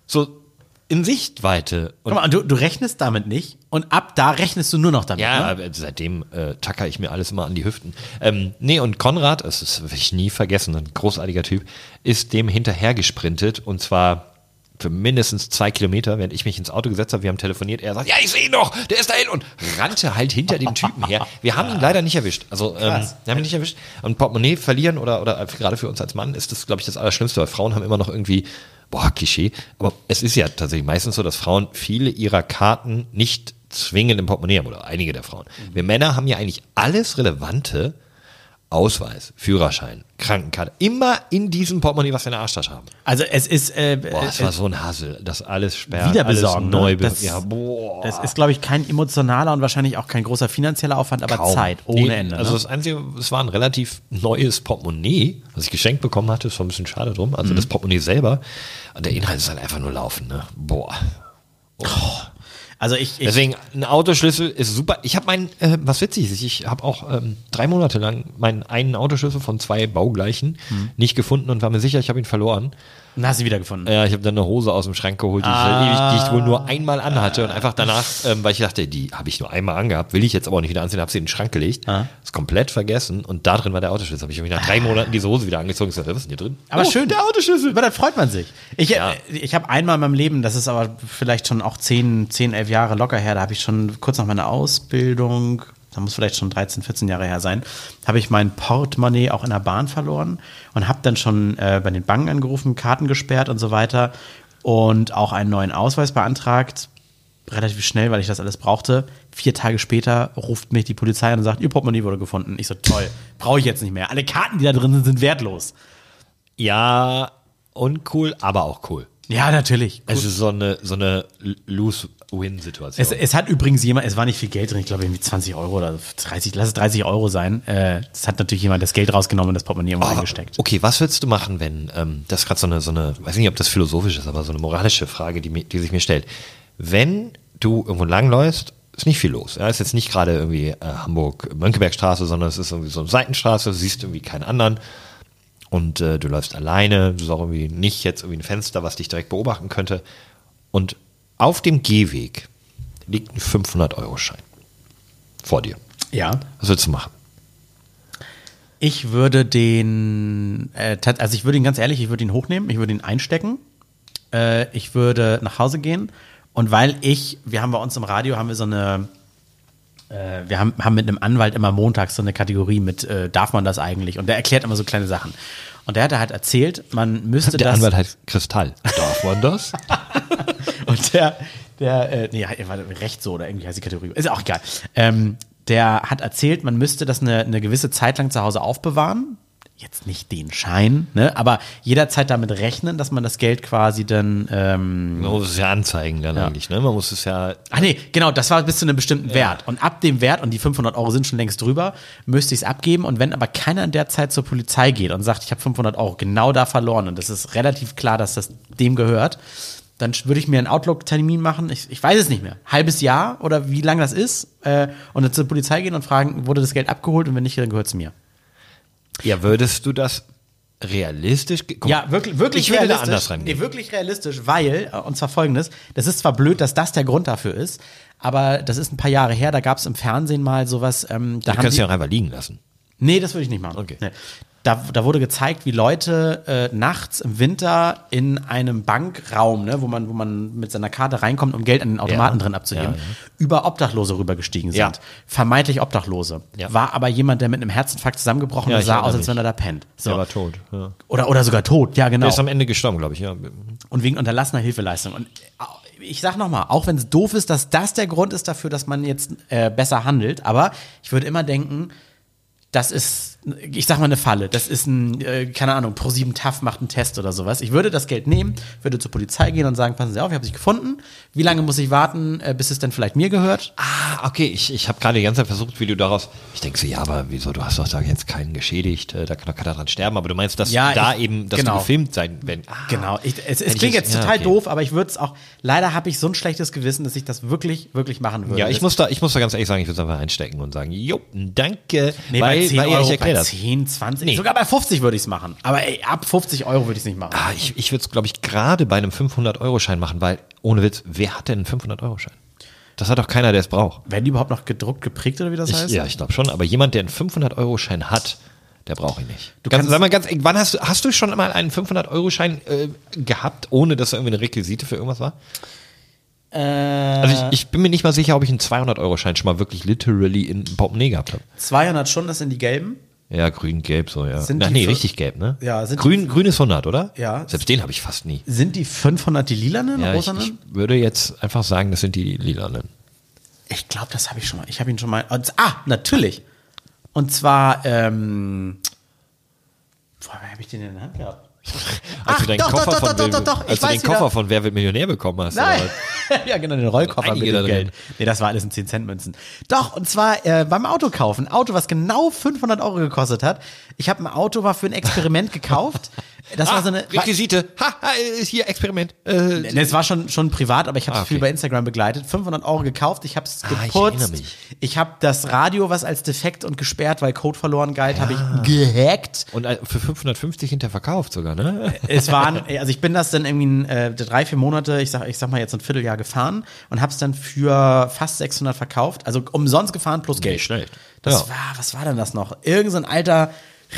So in Sichtweite. Und Guck mal, du, du rechnest damit nicht und ab da rechnest du nur noch damit. ja, ne? aber seitdem äh, tacker ich mir alles immer an die Hüften. Ähm, nee, und Konrad, das ist will ich nie vergessen, ein großartiger Typ, ist dem hinterher gesprintet und zwar für mindestens zwei Kilometer, während ich mich ins Auto gesetzt habe, wir haben telefoniert, er sagt, ja, ich sehe ihn noch, der ist dahin und rannte halt hinter dem Typen her. Wir haben ihn leider nicht erwischt. Also, ähm, Krass. wir haben ihn nicht erwischt. Und Portemonnaie verlieren oder, oder gerade für uns als Mann ist das, glaube ich, das Allerschlimmste, weil Frauen haben immer noch irgendwie, boah, Klischee, aber es ist ja tatsächlich meistens so, dass Frauen viele ihrer Karten nicht zwingend im Portemonnaie haben oder einige der Frauen. Wir Männer haben ja eigentlich alles Relevante, Ausweis, Führerschein, Krankenkarte, immer in diesem Portemonnaie, was wir in der Arschtasche haben. Also es ist äh, Boah, es äh, war so ein Hassel, das alles sperrt, wieder alles besorgen. neu ne? das, ja, boah. das ist, glaube ich, kein emotionaler und wahrscheinlich auch kein großer finanzieller Aufwand, aber Kaum. Zeit ohne Nee, Ende. Also ne? das Einzige, es war ein relativ neues Portemonnaie, was ich geschenkt bekommen hatte, ist war ein bisschen schade drum. Also Mhm. das Portemonnaie selber. Und der Inhalt ist halt einfach nur laufen, ne? Boah. Also ich, ich Deswegen, ein Autoschlüssel ist super. Ich habe meinen, äh, was witzig ist, ich habe auch ähm, drei Monate lang meinen einen Autoschlüssel von zwei baugleichen Hm. nicht gefunden und war mir sicher, ich habe ihn verloren. Na, hast du wiedergefunden. Ja, ich habe dann eine Hose aus dem Schrank geholt, die, Ah. ich, die ich wohl nur einmal anhatte und einfach danach, ähm, weil ich dachte, die habe ich nur einmal angehabt, will ich jetzt aber auch nicht wieder anziehen, habe sie in den Schrank gelegt, Ah. ist komplett vergessen und da drin war der Autoschlüssel. Habe ich irgendwie nach drei Monaten diese Hose wieder angezogen und gesagt, was ist denn hier drin? Aber Oh, schön. Der Autoschlüssel. Über das freut man sich. Ich, Ja. äh, ich habe einmal in meinem Leben, das ist aber vielleicht schon auch 10, 10 11 Jahre locker her, da habe ich schon kurz nach meiner Ausbildung, da muss vielleicht schon 13, 14 Jahre her sein, habe ich mein Portemonnaie auch in der Bahn verloren und habe dann schon äh, bei den Banken angerufen, Karten gesperrt und so weiter und auch einen neuen Ausweis beantragt. Relativ schnell, weil ich das alles brauchte. Vier Tage später ruft mich die Polizei an und sagt, ihr Portemonnaie wurde gefunden. Ich so, toll, brauche ich jetzt nicht mehr. Alle Karten, die da drin sind, sind wertlos. Ja, uncool, aber auch cool. Ja, natürlich. Es ist so eine, so eine Lose-Win-Situation. Es, es hat übrigens jemand, es war nicht viel Geld drin, ich glaube irgendwie 20 Euro oder 30, lass es 30 Euro sein. Äh, es hat natürlich jemand das Geld rausgenommen und das Portemonnaie irgendwo Aber, eingesteckt. Okay, was würdest du machen, wenn, ähm, das ist gerade so eine, so eine, weiß nicht, ob das philosophisch ist, aber so eine moralische Frage, die, die sich mir stellt. Wenn du irgendwo langläufst, ist nicht viel los. Ja, ist jetzt nicht gerade irgendwie äh, Hamburg-Mönckebergstraße, sondern es ist irgendwie so eine Seitenstraße, du siehst irgendwie keinen anderen und äh, du läufst alleine, du hast auch irgendwie nicht jetzt irgendwie ein Fenster, was dich direkt beobachten könnte. Und auf dem Gehweg liegt ein 500-Euro-Schein vor dir. Ja. Was willst du machen? Ich würde den, äh, also ich würde ihn ganz ehrlich, ich würde ihn hochnehmen, ich würde ihn einstecken, äh, ich würde nach Hause gehen und weil ich, wir haben bei uns im Radio, haben wir so eine, äh, wir haben, haben mit einem Anwalt immer montags so eine Kategorie mit, äh, darf man das eigentlich? Und der erklärt immer so kleine Sachen. Und der hat halt erzählt, man müsste Der das. Anwalt heißt Kristall. Darf man das? Und der, der, äh, nee, war recht so oder irgendwie heißt die Kategorie. Ist auch egal. Ähm, der hat erzählt, man müsste das eine, eine gewisse Zeit lang zu Hause aufbewahren. Jetzt nicht den Schein, ne? aber jederzeit damit rechnen, dass man das Geld quasi dann. Ähm, Man muss es ja anzeigen dann eigentlich, ne? Man muss es ja. Ach nee, genau, das war bis zu einem bestimmten Wert. Und ab dem Wert, und die 500 Euro sind schon längst drüber, müsste ich es abgeben. Und wenn aber keiner in der Zeit zur Polizei geht und sagt, ich habe 500 Euro genau da verloren und es ist relativ klar, dass das dem gehört, dann würde ich mir einen Outlook-Termin machen. Ich, ich weiß es nicht mehr. Halbes Jahr oder wie lange das ist. Äh, und dann zur Polizei gehen und fragen, wurde das Geld abgeholt? Und wenn nicht, dann gehört es mir. Ja, würdest du das realistisch? Guck, Ja, wirklich, wirklich Ich würde da realistisch. anders rangehen. Nee, wirklich realistisch, weil, äh, und zwar folgendes, das ist zwar blöd, dass das der Grund dafür ist, aber das ist ein paar Jahre her, da gab es im Fernsehen mal sowas, ähm, da Du kannst die, ja auch einfach liegen lassen. Nee, das würde ich nicht machen. Okay. Nee. Da, da wurde gezeigt, wie Leute äh, nachts im Winter in einem Bankraum, ne, wo man, wo man mit seiner Karte reinkommt, um Geld an den Automaten Ja. drin abzugeben, Ja, ja. über Obdachlose rübergestiegen sind. Ja. Vermeintlich Obdachlose. Ja. War aber jemand, der mit einem Herzinfarkt zusammengebrochen Ja, sah aus, als wenn er da pennt. So. Der war tot. Oder, oder sogar tot, ja, genau Der ist am Ende gestorben, glaube ich. Ja. und wegen unterlassener Hilfeleistung. Und äh, ich sag nochmal, auch wenn es doof ist, dass das der Grund ist dafür, dass man jetzt äh, besser handelt, aber ich würde immer denken, das ist, ich sag mal, eine Falle. Das ist ein, äh, keine Ahnung, Pro7 TAF macht einen Test oder sowas. Ich würde das Geld nehmen, würde zur Polizei gehen und sagen, passen Sie auf, ich habe sich gefunden. Wie lange muss ich warten, äh, bis es dann vielleicht mir gehört? Ah, okay. Ich, ich habe gerade die ganze Zeit versucht, wie du daraus. Ich denke so, ja, aber wieso? Du hast doch da jetzt keinen geschädigt. äh, Da kann doch keiner dran sterben. Aber du meinst, dass Ja, da ich- eben, dass genau. du gefilmt sein, wenn. Ah, Genau. Ich, es es klingt jetzt- ja, total okay. doof, aber ich würde es auch, leider habe ich so ein schlechtes Gewissen, dass ich das wirklich, wirklich machen würde. Ja, ich muss da, ich muss da ganz ehrlich sagen, ich würde es einfach einstecken und sagen, jo, danke. Nee, weil, bei 10 weil Euro, ich das. 10, 20, Nee. sogar bei 50 würde ich es machen. Aber ey, ab 50 Euro würde ich es nicht machen. Ah, ich ich würde es, glaube ich, gerade bei einem 500-Euro-Schein machen, weil, ohne Witz, wer hat denn einen 500-Euro-Schein? Das hat doch keiner, der es braucht. Werden die überhaupt noch gedruckt, geprägt oder wie das Ich, heißt? ja, ich glaube schon. Aber jemand, der einen 500-Euro-Schein hat, der braucht ihn nicht. Du kannst- sag mal ganz, wann hast du, hast du schon mal einen 500-Euro-Schein äh, gehabt, ohne dass da irgendwie eine Requisite für irgendwas war? Äh, Also ich, ich bin mir nicht mal sicher, ob ich einen 200-Euro-Schein schon mal wirklich literally in Portemonnaie gehabt habe. 200 schon, das sind die gelben. Ja, grün, gelb, so, ja. Sind Ach, die nee, richtig gelb, ne? Ja, sind grün, grün ist 100, oder? Ja. Selbst den habe ich fast nie. Sind die 500 die lilanen, Ja, ich, rosanen? ich würde jetzt einfach sagen, das sind die lilanen. Ich glaube, das habe ich schon mal. Ich habe ihn schon mal. Ah, natürlich. Und zwar, ähm. Boah, wer habe ich den in der Hand gehabt? Als Ach, du deinen doch, Koffer doch, von doch, doch, doch, als du den. Koffer von Wer wird Millionär bekommen hast. Nein. ja, genau, den Rollkoffer mit dem. Geld. Nee, das war alles in 10 Cent Münzen. Doch, und zwar äh, beim Auto kaufen. Ein Auto, was genau 500 Euro gekostet hat. Ich habe ein Auto, war für ein Experiment gekauft. Das war ah, so eine. Requisite. Ha, ha, ist hier Experiment. Äh, Ne, Es war schon, schon privat, aber ich habe es Ah, okay. viel bei Instagram begleitet. 500 Euro gekauft, ich habe es Ah, ich geputzt. erinnere mich. Ich habe das Radio, was als defekt und gesperrt, weil Code verloren galt, habe ich gehackt. und äh, für 550 hinter verkauft sogar, ne? Es waren, also ich bin das dann irgendwie äh, drei, vier Monate, ich sag, ich sag mal jetzt ein Vierteljahr gefahren und habe es dann für fast 600 verkauft. Also umsonst gefahren plus Geld. schlecht. Das Ja. war, was war denn das noch? Irgend so ein alter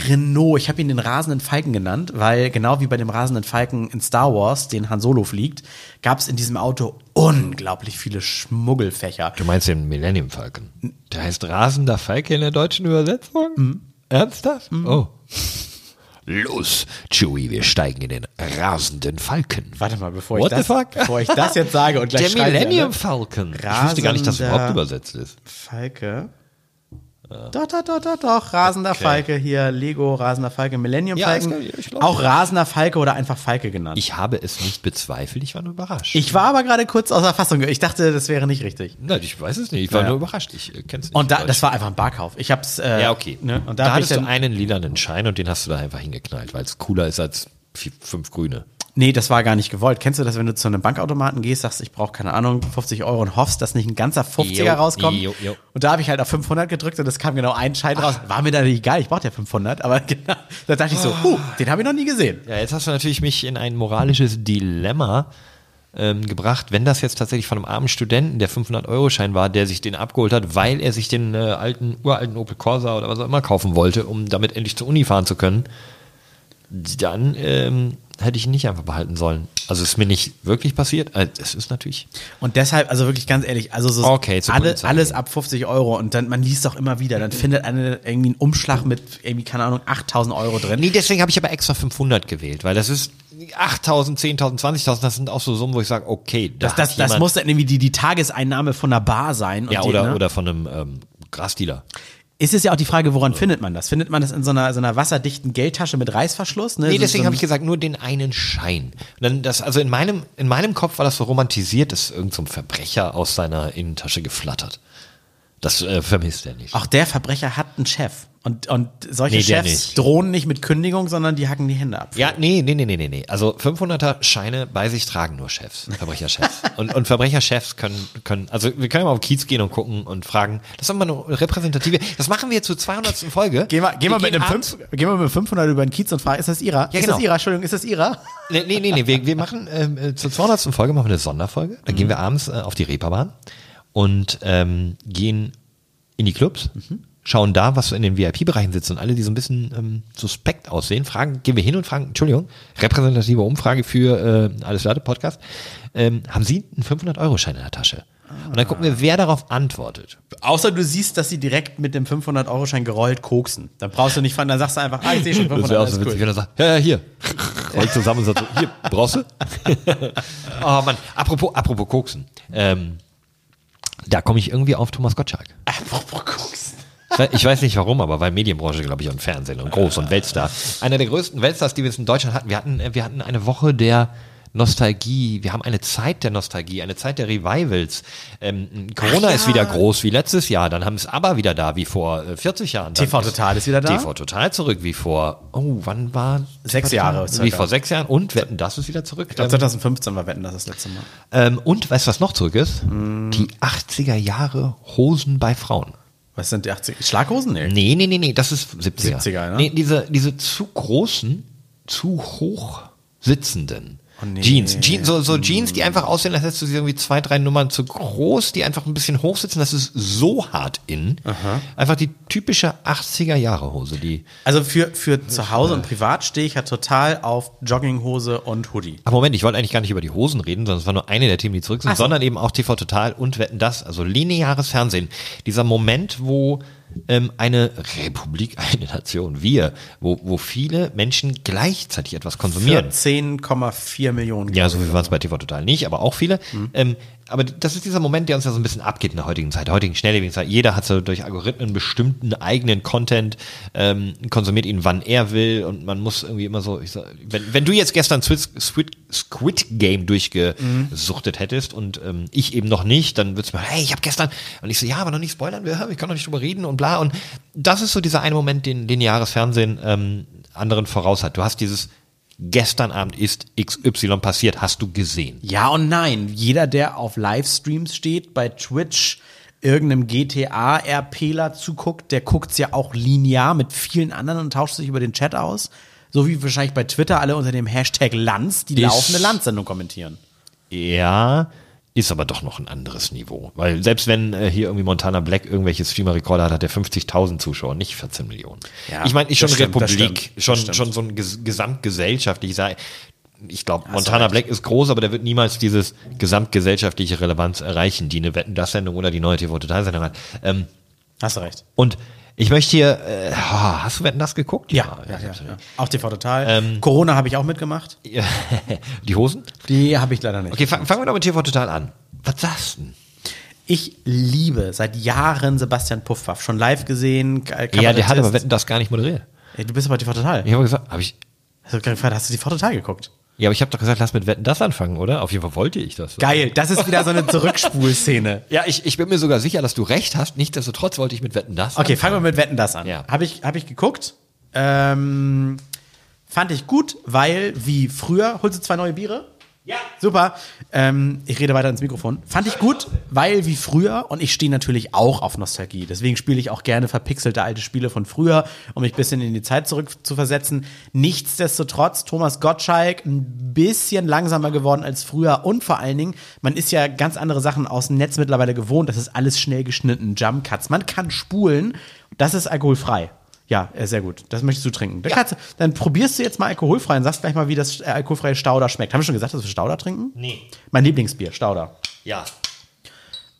Renault, ich habe ihn den rasenden Falken genannt, weil genau wie bei dem rasenden Falken in Star Wars, den Han Solo fliegt, gab es in diesem Auto unglaublich viele Schmuggelfächer. Du meinst den Millennium Falcon. Der heißt rasender Falke in der deutschen Übersetzung? Mhm. Ernsthaft? Oh. Los, Chewie, wir steigen in den rasenden Falken. Warte mal, bevor What ich, das, bevor ich das jetzt sage und gleich Der. Millennium Falcon. Ich wusste gar nicht, dass es überhaupt übersetzt ist. Falke. Doch, doch, doch, doch, doch. Rasender Okay. Falke hier, Lego, Rasender Falke, Millennium Ja, Falken. ich glaub, auch. Rasender Falke oder einfach Falke genannt. Ich, Ich habe es nicht bezweifelt, ich war nur überrascht. war aber gerade kurz außer Fassung. Ich dachte, das wäre nicht richtig. Nein, ich weiß es nicht. Ich war Ja. nur überrascht. Ich äh, kenn's nicht. Und da, das war einfach ein Barkauf. Ich hab's. Äh, ja, okay. Ne? Und da da, ich hattest du einen lilanen Schein und den hast du da einfach hingeknallt, weil es cooler ist als fünf grüne. Nee, das war gar nicht gewollt. Kennst du das, wenn du zu einem Bankautomaten gehst, sagst, ich brauche keine Ahnung, 50 Euro und hoffst, dass nicht ein ganzer 50er Jo, rauskommt? jo, jo. Und da habe ich halt auf 500 gedrückt und es kam genau ein Schein raus. War mir da nicht egal, ich brauchte ja 500, aber genau, da dachte ich so, huh, den habe ich noch nie gesehen. Ja, jetzt hast du natürlich mich in ein moralisches Dilemma ähm, gebracht, wenn das jetzt tatsächlich von einem armen Studenten der 500-Euro-Schein war, der sich den abgeholt hat, weil er sich den äh, alten, uralten Opel Corsa oder was auch immer kaufen wollte, um damit endlich zur Uni fahren zu können, dann ähm, hätte ich ihn nicht einfach behalten sollen. Also ist mir nicht wirklich passiert. Also, es ist natürlich. Und deshalb, also wirklich ganz ehrlich, also so Okay, alle, alles ab 50 Euro und dann, man liest doch immer wieder, dann findet eine irgendwie einen Umschlag mit irgendwie, keine Ahnung, 8000 Euro drin. Nee, deswegen habe ich aber extra 500 gewählt, weil das ist 8000, 10.000, 20.000, das sind auch so Summen, wo ich sage, okay, da Das, das, das muss dann irgendwie die, die Tageseinnahme von einer Bar sein. Ja die, oder ne? oder von einem ähm, Grasdealer. Ist es ja auch die Frage, woran findet man das? Findet man das in so einer, so einer wasserdichten Geldtasche mit Reißverschluss? Ne? Nee, So- deswegen so habe ich gesagt, nur den einen Schein. Und dann das, also in meinem, in meinem Kopf war das so romantisiert, dass irgendein so Verbrecher aus seiner Innentasche geflattert. Das äh, vermisst er nicht. Auch der Verbrecher hat einen Chef. Und, und solche Nee, Chefs nicht. drohen nicht mit Kündigung, sondern die hacken die Hände ab. Ja, nee, nee, nee, nee, nee. Also 500er Scheine bei sich tragen nur Chefs, Verbrecherchefs. und, und Verbrecherchefs können, können, also wir können ja mal auf den Kiez gehen und gucken und fragen. Das ist immer eine repräsentative, das machen wir zur 200. Folge. Geh mal, geh mal, Wir mit einem gehen fünf, geh mal mit 500 über den Kiez und frag, ist das Ihrer? Ja, ist genau. das Ihrer? Entschuldigung, ist das Ihrer? Nee, nee, nee, nee. Wir, wir machen ähm, äh, zur 200. Folge machen wir eine Sonderfolge. Dann gehen wir abends äh, auf die Reeperbahn und ähm, gehen in die Clubs, schauen da, was so in den VIP-Bereichen sitzt und alle, die so ein bisschen ähm, suspekt aussehen, fragen, gehen wir hin und fragen, Entschuldigung, repräsentative Umfrage für äh, Alles Latte Podcast, ähm, haben Sie einen 500-Euro-Schein in der Tasche? Und dann gucken wir, wer darauf antwortet. Außer du siehst, dass sie direkt mit dem 500-Euro-Schein gerollt koksen. Dann brauchst du nicht fragen, dann sagst du einfach, ah, ich sehe schon 500, Das wäre auch so witzig, cool. wenn er sagt, ja, ja, hier. Rollt zusammen und sagt so, hier, brauchst du? oh Mann, apropos, apropos Koksen. Ähm, da komme ich irgendwie auf Thomas Gottschalk. Apropos. Ich weiß- Ich weiß nicht warum, aber weil Medienbranche, glaube ich, und Fernsehen und groß und Weltstar. Einer der größten Weltstars, die wir jetzt in Deutschland hatten. Wir hatten, wir hatten eine Woche der Nostalgie. Wir haben eine Zeit der Nostalgie, eine Zeit der Revivals. Ähm, Corona ist wieder groß wie letztes Jahr. Dann haben es aber wieder da wie vor äh, 40 Jahren. Dann TV Total ist wieder da? TV Total zurück wie vor, oh, wann war? Sechs? Jahre Wie circa. vor sechs Jahren. Und Wetten, das ist wieder zurück. Ich glaube, 2015 war Wetten, das das letzte Mal. ähm, und weißt du, was noch zurück ist? Mm. Die 80er Jahre Hosen bei Frauen. Was sind die 80? Schlaghosen? Nee. Nee, nee, nee, nee, das ist 70er. 70er, ne? Nee, diese, diese zu großen, zu hoch sitzenden Oh, nee. Jeans. Jeans so, so Jeans, die einfach aussehen, als hättest du sie irgendwie zwei, drei Nummern zu groß, die einfach ein bisschen hoch sitzen. Das ist so hart in. Einfach die typische 80er Jahre Hose, die. Also für, für zu Hause und privat stehe ich ja total auf Jogginghose und Hoodie. Ach Moment, ich wollte eigentlich gar nicht über die Hosen reden, sondern es war nur eine der Themen, die zurück sind, so. sondern eben auch TV Total und Wetten das, also lineares Fernsehen. Dieser Moment, wo ähm, eine Republik, eine Nation, wir, wo, wo viele Menschen gleichzeitig etwas konsumieren. 14,4 Millionen. Ja, so viel waren es bei TV Total nicht, aber auch viele. Ähm, aber das ist dieser Moment, der uns ja so ein bisschen abgeht in der heutigen Zeit, der heutigen schnelllebigen Zeit. Jeder hat so durch Algorithmen bestimmten eigenen Content, ähm, konsumiert ihn, wann er will und man muss irgendwie immer so, ich sag, wenn, wenn du jetzt gestern Squid, Squid, Squid Game durchgesuchtet hättest und ähm, ich eben noch nicht, dann würdest du mir, hey, ich habe gestern, und ich so, ja, aber noch nicht spoilern, wir- ich kann noch nicht drüber reden und bla. Und das ist so dieser eine Moment, den lineares Fernsehen ähm, anderen voraus hat. Du hast dieses gestern Abend ist XY passiert, hast du gesehen. Ja und nein. Jeder, der auf Livestreams steht, bei Twitch irgendeinem GTA-RPler zuguckt, der guckt's ja auch linear mit vielen anderen und tauscht sich über den Chat aus. So wie wahrscheinlich bei Twitter alle unter dem Hashtag Lanz die laufende Landsendung kommentieren. Ja, ist aber doch noch ein anderes Niveau. Weil selbst wenn äh, hier irgendwie Montana Black irgendwelche Streamer-Rekorder hat, hat er 50.000 Zuschauer, nicht 14 Millionen. Ja, ich meine, ist schon stimmt, das Republik, stimmt, das schon, stimmt. schon so ein ges gesamtgesellschaftlich, ich sag, ich glaube, Montana. Black ist groß, aber der wird niemals dieses gesamtgesellschaftliche Relevanz erreichen, die eine Wetten das Sendung oder die neue TV Total Sendung hat. Ähm, Hast du recht. und ich möchte hier, äh, hast du Wetten das geguckt? Ja, ja, ja, ja. Auch TV Total. Ähm, Corona habe ich auch mitgemacht. Die Hosen? Die habe ich leider nicht. Okay, fang- fangen wir doch mit TV Total an. Was sagst du denn? Ich liebe seit Jahren Sebastian Puffpaff. Schon live gesehen. Ja, der hat aber Wetten das gar nicht moderiert. Du bist aber TV Total. Ich habe gesagt, habe ich, Hast du hast du TV Total geguckt? Ja, aber ich habe doch gesagt, lass mit Wetten das anfangen, oder? Auf jeden Fall wollte ich das. Geil, das ist wieder so eine Zurückspulszene. Ja, ich, ich bin mir sogar sicher, dass du recht hast. Nichtsdestotrotz wollte ich mit Wetten das Okay, fangen wir mit Wetten das an. Ja. Habe ich, hab ich geguckt. Ähm, fand ich gut, weil wie früher, holst du zwei neue Biere? Ja. Super. Ähm, ich rede weiter ins Mikrofon. Fand ich gut, weil wie früher, und ich stehe natürlich auch auf Nostalgie. Deswegen spiele ich auch gerne verpixelte alte Spiele von früher, um mich ein bisschen in die Zeit zurück zu versetzen. Nichtsdestotrotz, Thomas Gottschalk ein bisschen langsamer geworden als früher und vor allen Dingen, man ist ja ganz andere Sachen aus dem Netz mittlerweile gewohnt. Das ist alles schnell geschnitten, Jump Cuts. Man kann spulen. Das ist alkoholfrei. Ja, äh, sehr gut. Das möchtest du trinken. Dann, kannst, du- dann probierst du jetzt mal alkoholfrei und sagst gleich mal, wie das äh, alkoholfreie Stauder schmeckt. Haben wir schon gesagt, dass wir Stauder trinken? Nee. Mein Lieblingsbier, Stauder. Ja.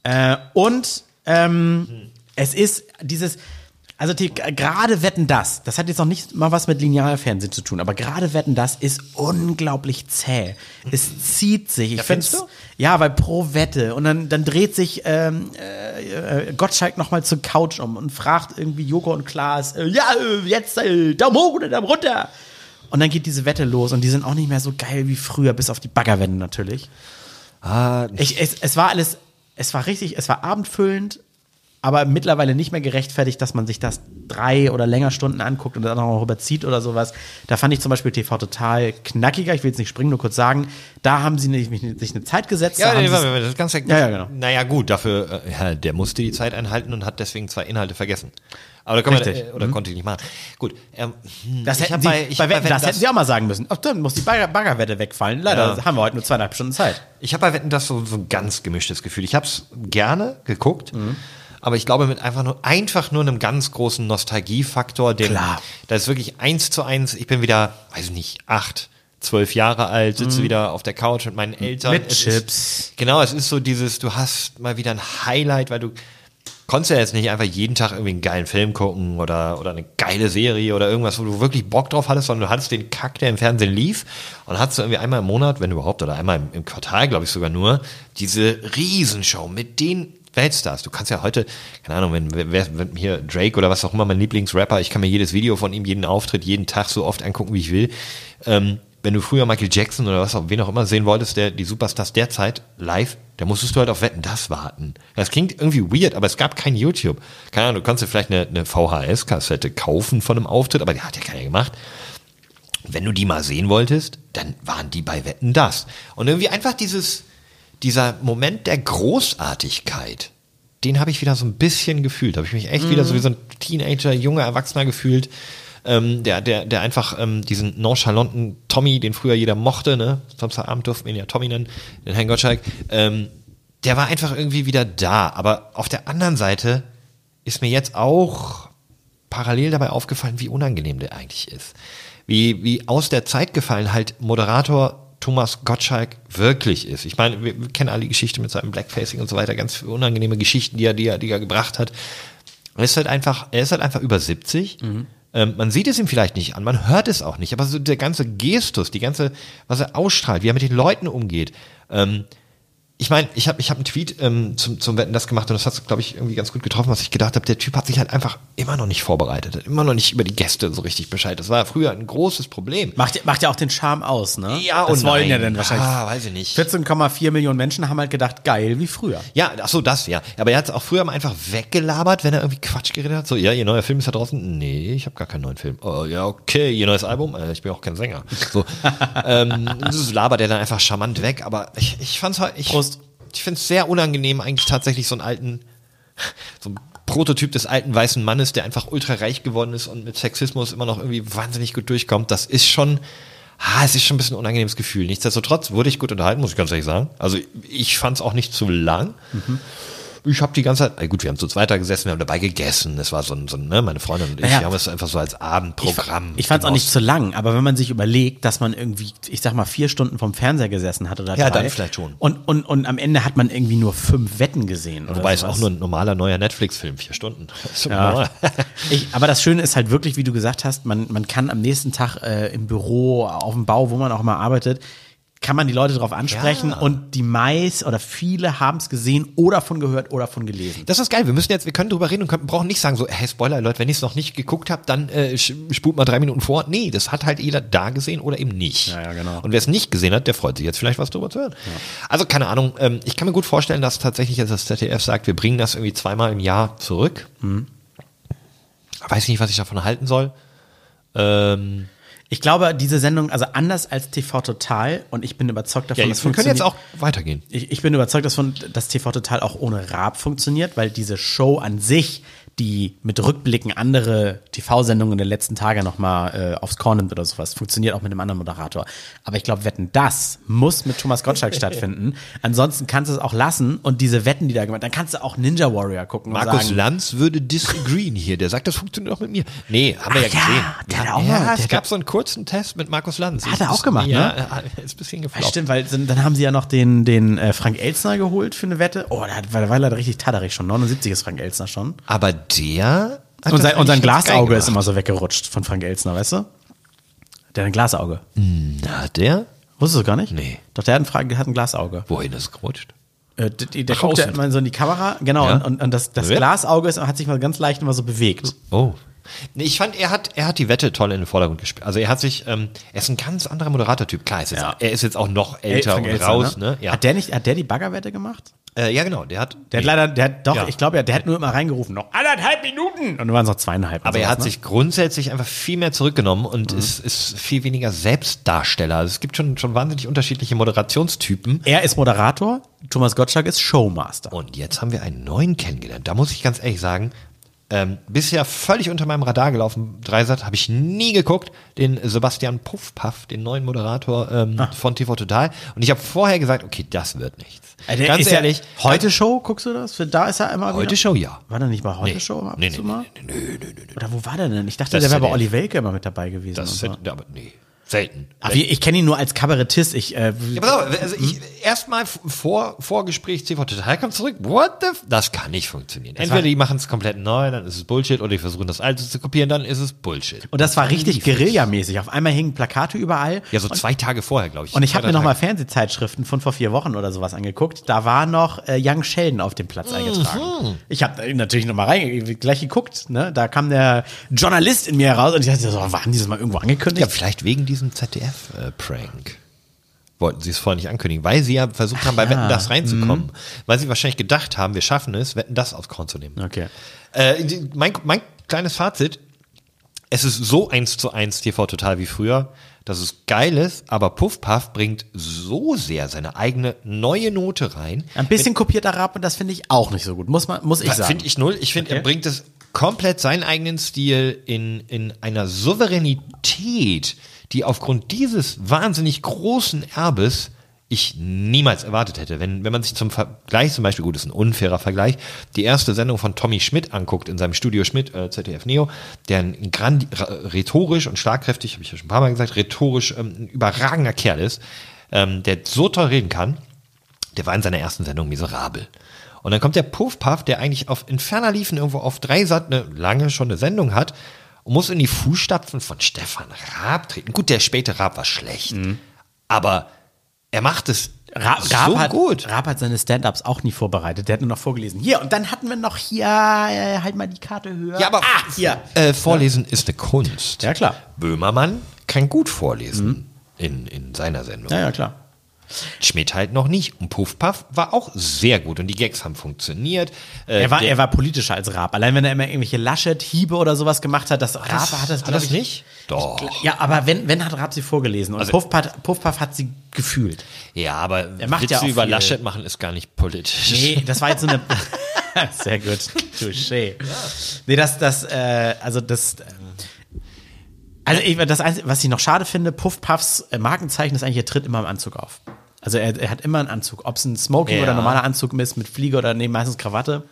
Äh, und ähm, es ist dieses, also die, gerade Wetten das, das hat jetzt noch nicht mal was mit Linealfernsehen zu tun, aber gerade Wetten das ist unglaublich zäh. Es zieht sich. Ich findest find's- du? Ja, weil pro Wette und dann, dann dreht sich ähm, äh, äh, Gottschalk nochmal zur Couch um und fragt irgendwie Joko und Klaas, äh, ja, äh, jetzt äh, Daumen hoch oder Daumen runter. Und dann geht diese Wette los und die sind auch nicht mehr so geil wie früher, bis auf die Baggerwetten natürlich. Ah, Ich, es, es war alles, es war richtig, es war abendfüllend, aber mittlerweile nicht mehr gerechtfertigt, dass man sich das drei oder länger Stunden anguckt und dann auch noch überzieht oder sowas. Da fand ich zum Beispiel TV total knackiger. Ich will jetzt nicht springen, nur kurz sagen. Da haben sie nämlich sich eine Zeit gesetzt. da ja, haben nee, warte, das Ganze. Ja, ja, genau. Naja, gut, dafür, äh, ja, der musste die Zeit einhalten und hat deswegen zwei Inhalte vergessen. Aber da kann man, Richtig. äh, oder konnte ich nicht machen. Gut. Ähm, hm, das hätten sie, bei, ich bei hab bei Wetten, das hätten sie auch mal sagen müssen. Ach, dann muss die Bagger, Baggerwette wegfallen. Leider Ja. haben wir heute nur zweieinhalb Stunden Zeit. Ich habe bei Wetten das so, so ein ganz gemischtes Gefühl. Ich habe es gerne geguckt, Mhm. Aber ich glaube mit einfach nur einfach nur einem ganz großen Nostalgiefaktor, den Klar. da ist wirklich eins zu eins. Ich bin wieder, weiß ich nicht, acht, zwölf Jahre alt, sitze wieder auf der Couch mit meinen Eltern. Mit Es Chips. Ist, genau, es ist so dieses, du hast mal wieder ein Highlight, weil du konntest ja jetzt nicht einfach jeden Tag irgendwie einen geilen Film gucken oder, oder eine geile Serie oder irgendwas, wo du wirklich Bock drauf hattest, sondern du hattest den Kack, der im Fernsehen lief und hattest irgendwie einmal im Monat, wenn überhaupt, oder einmal im, im Quartal, glaube ich sogar nur, diese Riesenshow mit den Weltstars. Du kannst ja heute, keine Ahnung, wenn, wer, wenn hier Drake oder was auch immer, mein Lieblingsrapper, ich kann mir jedes Video von ihm, jeden Auftritt, jeden Tag so oft angucken, wie ich will. Ähm, wenn du früher Michael Jackson oder was auch, wen auch immer sehen wolltest, der, die Superstars derzeit live, da musstest du halt auf Wetten, das warten. Das klingt irgendwie weird, aber es gab kein YouTube. Keine Ahnung, du kannst dir vielleicht eine, eine VHS-Kassette kaufen von einem Auftritt, aber die hat ja keiner gemacht. Wenn du die mal sehen wolltest, dann waren die bei Wetten das. Und irgendwie einfach dieses, dieser Moment der Großartigkeit, den habe ich wieder so ein bisschen gefühlt. Habe ich mich echt wieder so wie so ein Teenager, junger Erwachsener gefühlt, ähm, der, der, der einfach ähm, diesen nonchalanten Tommy, den früher jeder mochte, ne? Samstagabend durften wir ihn ja Tommy nennen, den Herrn Gottschalk, ähm, der war einfach irgendwie wieder da. Aber auf der anderen Seite ist mir jetzt auch parallel dabei aufgefallen, wie unangenehm der eigentlich ist. Wie, wie aus der Zeit gefallen halt Moderator Thomas Gottschalk wirklich ist. Ich meine, wir, wir kennen alle die Geschichte mit seinem Blackfacing und so weiter, ganz unangenehme Geschichten, die er, die er, die er gebracht hat. Er ist halt einfach, er ist halt einfach über 70. Ähm, man sieht es ihm vielleicht nicht an, man hört es auch nicht, aber so der ganze Gestus, die ganze, was er ausstrahlt, wie er mit den Leuten umgeht, ähm, ich meine, ich habe ich hab einen Tweet ähm, zum, zum Wetten das gemacht und das hat glaube ich, irgendwie ganz gut getroffen, was ich gedacht habe. Der Typ hat sich halt einfach immer noch nicht vorbereitet, hat immer noch nicht über die Gäste so richtig Bescheid. Das war früher ein großes Problem. Macht, macht ja auch den Charme aus, ne? Ja, das und wollen ja nein. dann wahrscheinlich. Ah, weiß ich nicht. 14,4 Millionen Menschen haben halt gedacht, geil, wie früher. Ja, ach so, das, ja. Aber er hat es auch früher mal einfach weggelabert, wenn er irgendwie Quatsch geredet hat. So, ja, ihr neuer Film ist da draußen. Nee, ich habe gar keinen neuen Film. Oh, ja, okay, ihr neues Album. Äh, ich bin auch kein Sänger. So, ähm, das labert er dann einfach charmant weg. Aber ich, ich fand's halt, ich, Prost. Ich finde es sehr unangenehm, eigentlich tatsächlich so einen alten, so ein Prototyp des alten weißen Mannes, der einfach ultra reich geworden ist und mit Sexismus immer noch irgendwie wahnsinnig gut durchkommt. Das ist schon, ah, es ist schon ein bisschen ein unangenehmes Gefühl. Nichtsdestotrotz wurde ich gut unterhalten, muss ich ganz ehrlich sagen. Also ich fand es auch nicht zu lang. Ich habe die ganze Zeit, gut, wir haben zu zweit da gesessen, wir haben dabei gegessen. Es war so ein, so ein ne, meine Freundin und ich, Ja. wir haben es einfach so als Abendprogramm. Ich fand es auch nicht zu lang, aber wenn man sich überlegt, dass man irgendwie, ich sag mal, vier Stunden vom Fernseher gesessen hat oder Ja, drei, dann vielleicht schon. Und, und, und am Ende hat man irgendwie nur fünf Wetten gesehen. Wobei es auch nur ein normaler neuer Netflix-Film, vier Stunden. Ja. Ich, aber das Schöne ist halt wirklich, wie du gesagt hast, man, man kann am nächsten Tag äh, im Büro, auf dem Bau, wo man auch mal arbeitet, kann man die Leute darauf ansprechen Ja. und die meist oder viele haben es gesehen oder von gehört oder von gelesen. Das ist geil. Wir müssen jetzt, wir können drüber reden und können, brauchen nicht sagen so, hey Spoiler, Leute, wenn ich es noch nicht geguckt habe, dann äh, spult mal drei Minuten vor. Nee, das hat halt jeder da gesehen oder eben nicht. Ja, ja, genau. Und wer es nicht gesehen hat, der freut sich jetzt vielleicht was drüber zu hören. Also keine Ahnung. Ähm, ich kann mir gut vorstellen, dass tatsächlich jetzt das ZDF sagt, wir bringen das irgendwie zweimal im Jahr zurück. Mhm. Weiß nicht, was ich davon halten soll. Ähm, Ich glaube, diese Sendung, also anders als TV Total, und ich bin überzeugt davon, ja, das wir können jetzt auch weitergehen. Ich, ich bin überzeugt, dass, von, dass TV Total auch ohne Raab funktioniert, weil diese Show an sich, die mit Rückblicken andere TV-Sendungen der letzten Tage nochmal äh, aufs Korn nimmt oder sowas, funktioniert auch mit einem anderen Moderator. Aber ich glaube, Wetten, das muss mit Thomas Gottschalk stattfinden. Ansonsten kannst du es auch lassen und diese Wetten, die da gemacht dann kannst du auch Ninja Warrior gucken Markus sagen, Lanz würde disagreeen hier. Der sagt, das funktioniert auch mit mir. Nee, haben wir ja ja, gesehen. der hat auch ja, mal- es gab so einen kurzen Test mit Markus Lanz. Hat er auch gemacht, ja, ne? Ist ein bisschen Ja, gefloppt. stimmt, weil dann haben sie ja noch den, den äh, Frank Elzner geholt für eine Wette. Oh, der, hat, der war leider richtig tatterig schon. 79 ist Frank Elzner schon. Aber der. Und sein, und sein Glasauge ist immer so weggerutscht von Frank Elzner, weißt du? Der hat ein Glasauge. Na, der? Wusstest du gar nicht? Nee. Doch, der hat ein, hat ein Glasauge. Wohin ist es gerutscht? Äh, der der guckt ja außen. immer so in die Kamera, genau, Ja. und, und, und das, das Ja. Glasauge ist, hat sich mal ganz leicht immer so bewegt. Oh. Nee, ich fand, er hat, er hat die Wette toll in den Vordergrund gespielt. Also er hat sich, ähm, er ist ein ganz anderer Moderatortyp. Klar, ist jetzt, Ja. er ist jetzt auch noch älter Frank und Elzner, raus, ne? Ja. Hat der nicht, hat der die Baggerwette gemacht? Äh, ja, genau, der hat. Der hat leider, der hat, doch, Ja. ich glaube ja, der hat nur immer reingerufen, noch anderthalb Minuten. Und dann waren es noch zweieinhalb. Aber er sowas, hat ne? sich grundsätzlich einfach viel mehr zurückgenommen und Mhm. ist, ist viel weniger Selbstdarsteller. Also es gibt schon, schon wahnsinnig unterschiedliche Moderationstypen. Er ist Moderator, Thomas Gottschalk ist Showmaster. Und jetzt haben wir einen neuen kennengelernt. Da muss ich ganz ehrlich sagen, ähm, bisher völlig unter meinem Radar gelaufen. Dreisat habe ich nie geguckt. Den Sebastian Puffpaff, den neuen Moderator ähm, von TV Total. Und ich habe vorher gesagt, okay, das wird nichts. Der ganz ehrlich. Ja, heute Show, guckst du das? Für, da ist er immer Heute wieder? Show, ja. War der nicht bei Heute Nee. Show ab Nee, nee, mal? nee, nee, nee. Oder wo war der denn? Ich dachte, Das der wäre bei. Olli Welke immer mit dabei gewesen. Das wird, aber nee, selten. Aber ich, ich kenne ihn nur als Kabarettist. Ich, äh, Ja, pass auf, also ich, erstmal vor, Vorgespräch TV Total kommt zurück. What the? F das kann nicht funktionieren. Entweder die machen es komplett neu, dann ist es Bullshit, oder die versuchen das alte zu kopieren, dann ist es Bullshit. und das war richtig Guerillamäßig. Auf einmal hingen Plakate überall. Ja, so zwei Tage vorher, glaube ich. Und ich habe mir nochmal. Fernsehzeitschriften von vor vier Wochen oder sowas angeguckt. Da war noch äh, Young Sheldon auf dem Platz eingetragen. Ich habe natürlich nochmal rein, gleich geguckt. Ne? Da kam der Journalist in mir heraus und ich dachte so, waren dieses Mal irgendwo angekündigt? Ja, vielleicht wegen diesem ZDF-Prank. Wollten sie es vorher nicht ankündigen, weil sie ja versucht haben, bei ja. Wetten das reinzukommen. Weil sie wahrscheinlich gedacht haben, wir schaffen es, Wetten das aufs Korn zu nehmen. Okay. Äh, mein, mein kleines Fazit, es ist so eins zu eins TV total wie früher, dass es geil ist, aber Puffpuff bringt so sehr seine eigene neue Note rein. Ein bisschen kopiert Arab und das finde ich auch nicht so gut. Muss man, muss ich sagen. Finde ich null. Ich finde, Okay. er bringt es komplett seinen eigenen Stil in, in einer Souveränität, die aufgrund dieses wahnsinnig großen Erbes ich niemals erwartet hätte. Wenn, wenn man sich zum Vergleich zum Beispiel, gut, ist ein unfairer Vergleich, die erste Sendung von Tommy Schmidt anguckt in seinem Studio Schmidt, äh, ZDF Neo, der ein grand, ra- rhetorisch und schlagkräftig, habe ich ja schon ein paar Mal gesagt, rhetorisch ähm, ein überragender Kerl ist, ähm, der so toll reden kann, der war in seiner ersten Sendung miserabel. Und dann kommt der Puffpuff, der eigentlich auf in ferner Liefen irgendwo auf drei Sat eine lange schon eine Sendung hat und muss in die Fußstapfen von Stefan Raab treten. Gut, der späte Raab war schlecht, aber er macht es Ra so Raab, hat, gut. Raab hat seine Stand-Ups auch nie vorbereitet. Der hat nur noch vorgelesen. Hier, und dann hatten wir noch hier, äh, halt mal die Karte höher. Ja, aber ah, hier. Äh, vorlesen ist eine Kunst. Ja, klar. Böhmermann kann gut vorlesen in, in seiner Sendung. Ja, ja, klar. Schmidt halt noch nicht. Und Puffpuff war auch sehr gut und die Gags haben funktioniert. Äh, Er war, der- er war politischer als Raab. Allein wenn er immer irgendwelche Laschet-Hiebe oder sowas gemacht hat, das Raab hat das, hat das ich, nicht? Doch. Ja, aber wenn, wenn hat Raab sie vorgelesen und Also- Puffpuff, Puffpuff hat sie gefühlt. Ja, aber Er macht Witze ja über viel. Laschet machen ist gar nicht politisch. Nee, das war jetzt so eine. Sehr gut. Touché. Nee, das, das, äh, also das. äh, Also ich, das Einzige, was ich noch schade finde, Puff Puffs äh, Markenzeichen ist eigentlich, er tritt immer im Anzug auf. Also er, er hat immer einen Anzug, ob es ein Smoking Ja. oder ein normaler Anzug ist, mit Fliege oder nee, meistens Krawatte.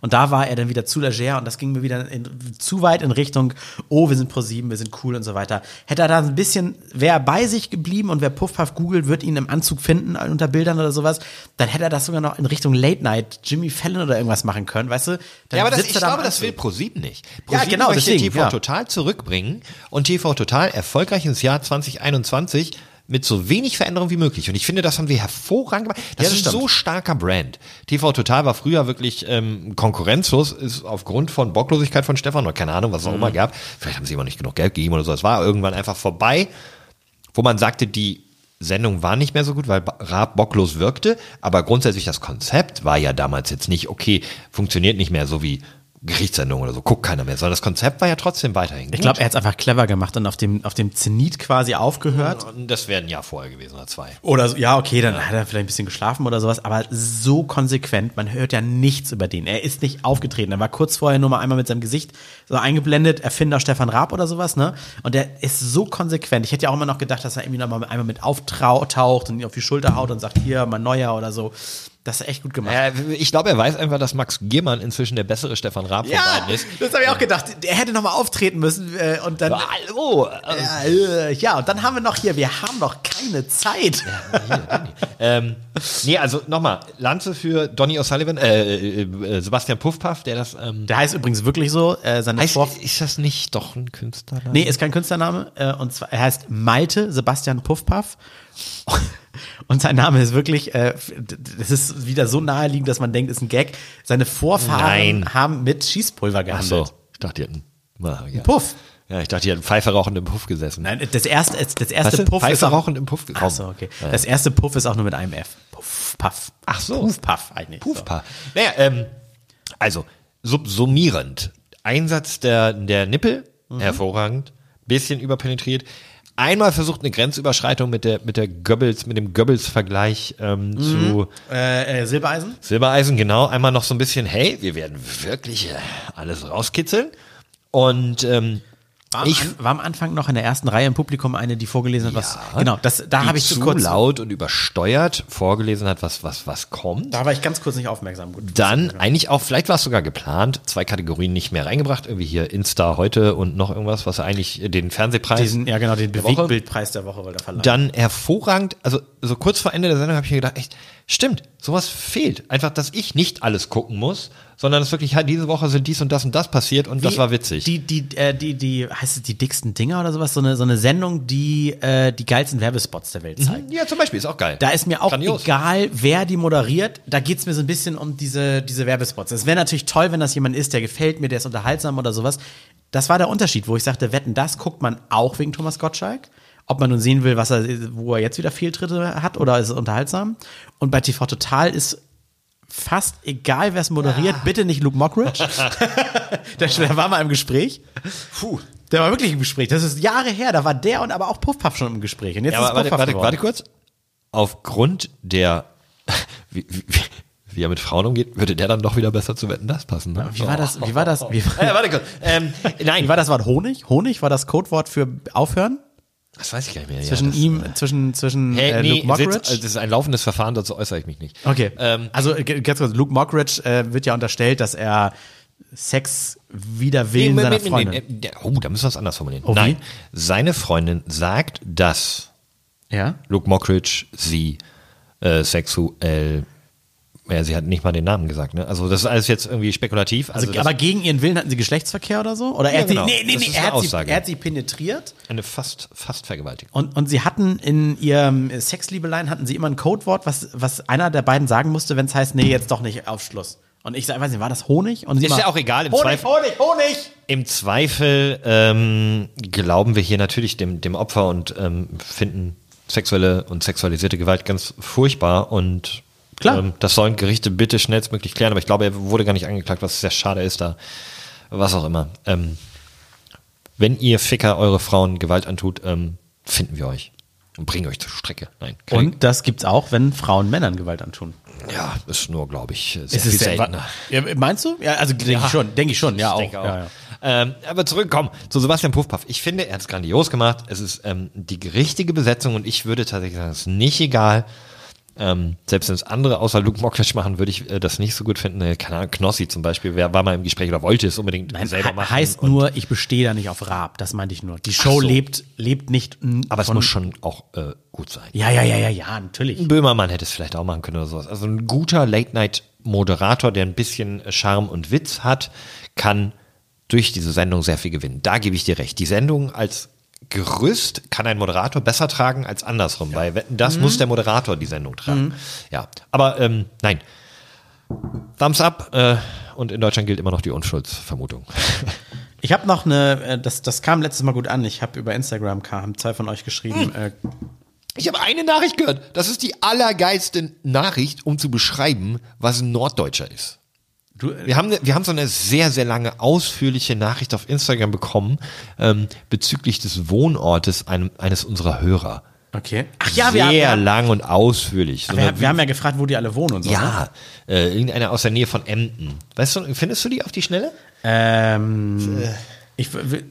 Und da war er dann wieder zu leger und das ging mir wieder in, zu weit in Richtung, oh, wir sind pro sieben, wir sind cool und so weiter. Hätte er da ein bisschen, wäre bei sich geblieben und wer Puff Puff googelt, wird ihn im Anzug finden unter Bildern oder sowas, dann hätte er das sogar noch in Richtung Late Night, Jimmy Fallon oder irgendwas machen können, weißt du? Dann Ja, aber das, ich glaube, das will ProSieben nicht. Ja, ProSieben genau, möchte deswegen, TV ja. Total zurückbringen und TV Total erfolgreich ins Jahr 2021 mit so wenig Veränderung wie möglich. Und ich finde, das haben wir hervorragend gemacht. Das, Ja, das ist ein stimmt. so starker Brand. TV Total war früher wirklich ähm, konkurrenzlos, ist aufgrund von Bocklosigkeit von Stefan oder keine Ahnung, was es auch immer Mhm. gab. Vielleicht haben sie immer nicht genug Geld gegeben oder so. Es war irgendwann einfach vorbei, wo man sagte, die Sendung war nicht mehr so gut, weil Raab bocklos wirkte, aber grundsätzlich das Konzept war ja damals jetzt nicht, okay, funktioniert nicht mehr so wie Gerichtssendung oder so, guckt keiner mehr, sondern das Konzept war ja trotzdem weiterhin. Ich glaube, er hat es einfach clever gemacht und auf dem, auf dem Zenit quasi aufgehört. Und das wäre ein Jahr vorher gewesen oder zwei. Oder so, ja, okay, dann hat er vielleicht ein bisschen geschlafen oder sowas, aber so konsequent, man hört ja nichts über den. Er ist nicht aufgetreten. Er war kurz vorher nur mal einmal mit seinem Gesicht so eingeblendet, Erfinder Stefan Raab oder sowas, ne? Und der ist so konsequent. Ich hätte ja auch immer noch gedacht, dass er irgendwie noch mal einmal mit auftaucht und ihn auf die Schulter haut und sagt, hier, mein Neuer oder so. Das ist echt gut gemacht. Ja, ich glaube, er weiß einfach, dass Max Giermann inzwischen der bessere Stefan Raab von Ja, beiden ist. das habe ich auch gedacht. Er hätte noch mal auftreten müssen äh, und dann. Hallo! Ja, äh, ja, und dann haben wir noch hier, wir haben noch keine Zeit. ähm, nee, also nochmal, Lanze für Donny O'Sullivan, äh, äh, äh, Sebastian Puffpaff, der das ähm, Der heißt übrigens wirklich so. Äh, seine heißt, Vor ist das nicht doch ein Künstler? Nee, ist kein Künstlername. Äh, und zwar, er heißt Malte Sebastian Puffpaff. Und sein Name ist wirklich, äh, das ist wieder so naheliegend, dass man denkt, ist ein Gag. Seine Vorfahren Nein. haben mit Schießpulver Ach gehandelt. so, ich dachte, die hatten na, ja. Puff. Ja, ich dachte, die hatten Pfeife rauchend im Puff gesessen. Nein, das erste, das Weißt erste du? Puff ist auch, rauchend im Puff. Ach so, okay. Das erste Puff ist auch nur mit einem F. Puff, Puff. Ach so. Puff, Puff eigentlich. Puffpa. Naja, ähm, also, subsumierend. Einsatz der, der Nippel, Mhm. hervorragend. Bisschen überpenetriert. Einmal versucht eine Grenzüberschreitung mit der, mit der Goebbels, mit dem Goebbels-Vergleich ähm, Mhm. zu. Äh, äh, Silbereisen? Silbereisen, genau. Einmal noch so ein bisschen, hey, wir werden wirklich äh, alles rauskitzeln. Und ähm, War, am ich An- war am Anfang noch in der ersten Reihe im Publikum eine, die vorgelesen hat, was. Genau, das, da habe ich zu kurz. laut und übersteuert vorgelesen hat, was, was, was kommt. Da war ich ganz kurz nicht aufmerksam. Gut. Dann eigentlich auch, vielleicht war es sogar geplant, zwei Kategorien nicht mehr reingebracht, irgendwie hier Insta heute und noch irgendwas, was eigentlich den Fernsehpreis. Diesen, ja, genau, den der Woche. Bewegtbildpreis der Woche wollte er verlangen. Dann hervorragend, also so kurz vor Ende der Sendung habe ich mir gedacht, echt, stimmt, sowas fehlt. Einfach, dass ich nicht alles gucken muss, sondern es wirklich halt diese Woche sind dies und das und das passiert und das Wie- war witzig. Die, die, äh, die, die, heißt es die dicksten Dinger oder sowas? So eine, so eine Sendung, die äh, die geilsten Werbespots der Welt zeigt. ja, zum Beispiel, ist auch geil. Da ist mir auch Grandios. egal, wer die moderiert. Da geht's mir so ein bisschen um diese, diese Werbespots. Es wäre natürlich toll, wenn das jemand ist, der gefällt mir, der ist unterhaltsam oder sowas. Das war der Unterschied, wo ich sagte, wetten, das guckt man auch wegen Thomas Gottschalk. Ob man nun sehen will, was er, wo er jetzt wieder Fehltritte hat oder ist es unterhaltsam. Und bei TV Total ist fast egal, wer es moderiert, bitte nicht Luke Mockridge. der, der war mal im Gespräch. Puh. Der war wirklich im Gespräch. Das ist Jahre her. Da war der und aber auch Puffpuff schon im Gespräch. Und jetzt Ja, ist warte, warte, warte kurz. Aufgrund der, wie, wie, wie er mit Frauen umgeht, würde der dann doch wieder besser zu Wetten, das passen. Ne? Wie war das? Wie war das? Wie, Äh, warte kurz. Ähm, nein, wie war das Wort Honig? Honig war das Codewort für aufhören? Das weiß ich gar nicht mehr. Zwischen ja, ihm, zwischen, zwischen Hey, äh, nee, Luke Mockridge? Sitz, also das ist ein laufendes Verfahren, dazu äußere ich mich nicht. okay. Ähm, also äh, ganz kurz, Luke Mockridge äh, wird ja unterstellt, dass er Sex wider Willen Nee, seiner nee, Freundin. nee, oh, da müssen wir es anders formulieren. Oh, wie? Nein, seine Freundin sagt, dass ja? Luke Mockridge sie äh, sexuell Ja, sie hat nicht mal den Namen gesagt, ne? Also das ist alles jetzt irgendwie spekulativ. Also, Also, aber gegen ihren Willen hatten sie Geschlechtsverkehr oder so? Oder er Ja, hat sie, genau. nee, nee, nee, er hat, sie, Aussage. er hat sie penetriert eine fast, fast Vergewaltigung. und, und sie hatten in ihrem Sexliebeleien hatten sie immer ein Codewort, was, was einer der beiden sagen musste, wenn es heißt, nee, jetzt doch nicht, auf Schluss. Und ich sag, weiß nicht, war das Honig? Und sie Ist immer, ja auch egal, im Honig, Zweifel- Honig, Honig! Im Zweifel ähm, glauben wir hier natürlich dem, dem Opfer und ähm, finden sexuelle und sexualisierte Gewalt ganz furchtbar und Klar. Ähm, das sollen Gerichte bitte schnellstmöglich klären, aber ich glaube, er wurde gar nicht angeklagt, was sehr schade ist da. Was auch immer. Ähm, wenn ihr Ficker eure Frauen Gewalt antut, ähm, finden wir euch und bringen euch zur Strecke. Nein. Und das gibt's auch, wenn Frauen Männern Gewalt antun. ja, ist nur, glaube ich, sehr Ist viel es seltener. Ja, meinst du? Ja, also denke ich schon, denke ich schon, ja Ich auch. denke auch. Ja, ja. Ähm, aber zurückkommen zu Sebastian Puffpaff. Ich finde, er hat es grandios gemacht. Es ist ähm, die richtige Besetzung und ich würde tatsächlich sagen, es ist nicht egal. Ähm, selbst wenn es andere außer Luke Mockridge machen, würde ich äh, das nicht so gut finden. Äh, keine Ahnung, Knossi zum Beispiel, wer war mal im Gespräch oder wollte es unbedingt Nein, selber he- machen. heißt nur, ich bestehe da nicht auf Raab, das meinte ich nur. Die Show so. lebt, lebt nicht Aber es muss schon auch äh, gut sein. Ja, ja, ja, ja, ja, natürlich. Böhmermann hätte es vielleicht auch machen können oder sowas. Also ein guter Late-Night-Moderator, der ein bisschen Charme und Witz hat, kann durch diese Sendung sehr viel gewinnen. Da gebe ich dir recht. Die Sendung als Gerüst kann ein Moderator besser tragen als andersrum. Bei Wetten, das muss der Moderator die Sendung tragen. Ja, aber ähm, nein. Thumbs up äh, und in Deutschland gilt immer noch die Unschuldsvermutung. Ich habe noch eine, äh, das, das kam letztes Mal gut an. Ich habe über Instagram kam, haben zwei von euch geschrieben. Äh, Ich habe eine Nachricht gehört. Das ist die allergeilste Nachricht, um zu beschreiben, was ein Norddeutscher ist. Du, Wir haben, wir haben so eine sehr, sehr lange, ausführliche Nachricht auf Instagram bekommen ähm, bezüglich des Wohnortes einem, eines unserer Hörer. okay. Ach ja, sehr wir, haben- haben- lang und ausführlich. So wir, eine- wir haben ja gefragt, wo die alle wohnen und so. Ne? ja, äh, irgendeiner aus der Nähe von Emden. Weißt du, findest du die auf die Schnelle? Ähm, ich, w-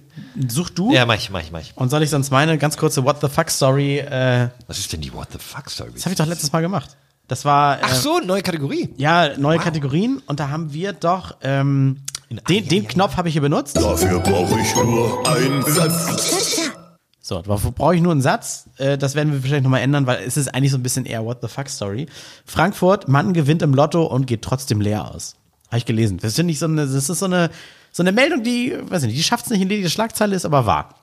such du. Ja, mach ich, mach ich, mach ich. Und soll ich sonst meine ganz kurze What the fuck Story? Äh, Was ist denn die What the fuck Story? das habe ich doch letztes Mal gemacht. Das war. Äh, Ach so, neue Kategorie. Ja, neue Kategorien und da haben wir doch ähm, den, den Knopf habe ich hier benutzt. Dafür brauche ich nur einen Satz. So, dafür brauche ich nur einen Satz. Äh, das werden wir wahrscheinlich nochmal ändern, weil es ist eigentlich so ein bisschen eher What the fuck Story. Frankfurt, Mann gewinnt im Lotto und geht trotzdem leer aus. Habe ich gelesen. Das finde ich so eine, das ist so eine, so eine Meldung, die, weiß nicht, die schafft es nicht in die Schlagzeile, ist aber wahr.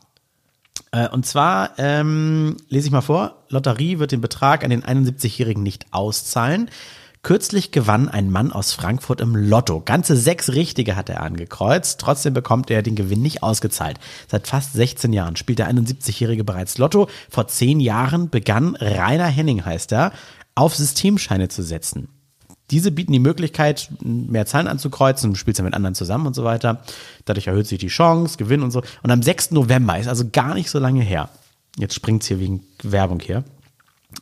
Äh, und zwar ähm, lese ich mal vor: Lotterie wird den Betrag an den 71-Jährigen nicht auszahlen. Kürzlich gewann ein Mann aus Frankfurt im Lotto. Ganze sechs Richtige hat er angekreuzt. Trotzdem bekommt er den Gewinn nicht ausgezahlt. Seit fast 16 Jahren spielt der 71-Jährige bereits Lotto. Vor zehn Jahren begann Rainer Henning, heißt er, auf Systemscheine zu setzen. Diese bieten die Möglichkeit, mehr Zahlen anzukreuzen, du spielst ja mit anderen zusammen und so weiter. Dadurch erhöht sich die Chance, Gewinn und so. Und am 6. November, ist also gar nicht so lange her, jetzt springt's hier wegen Werbung hier,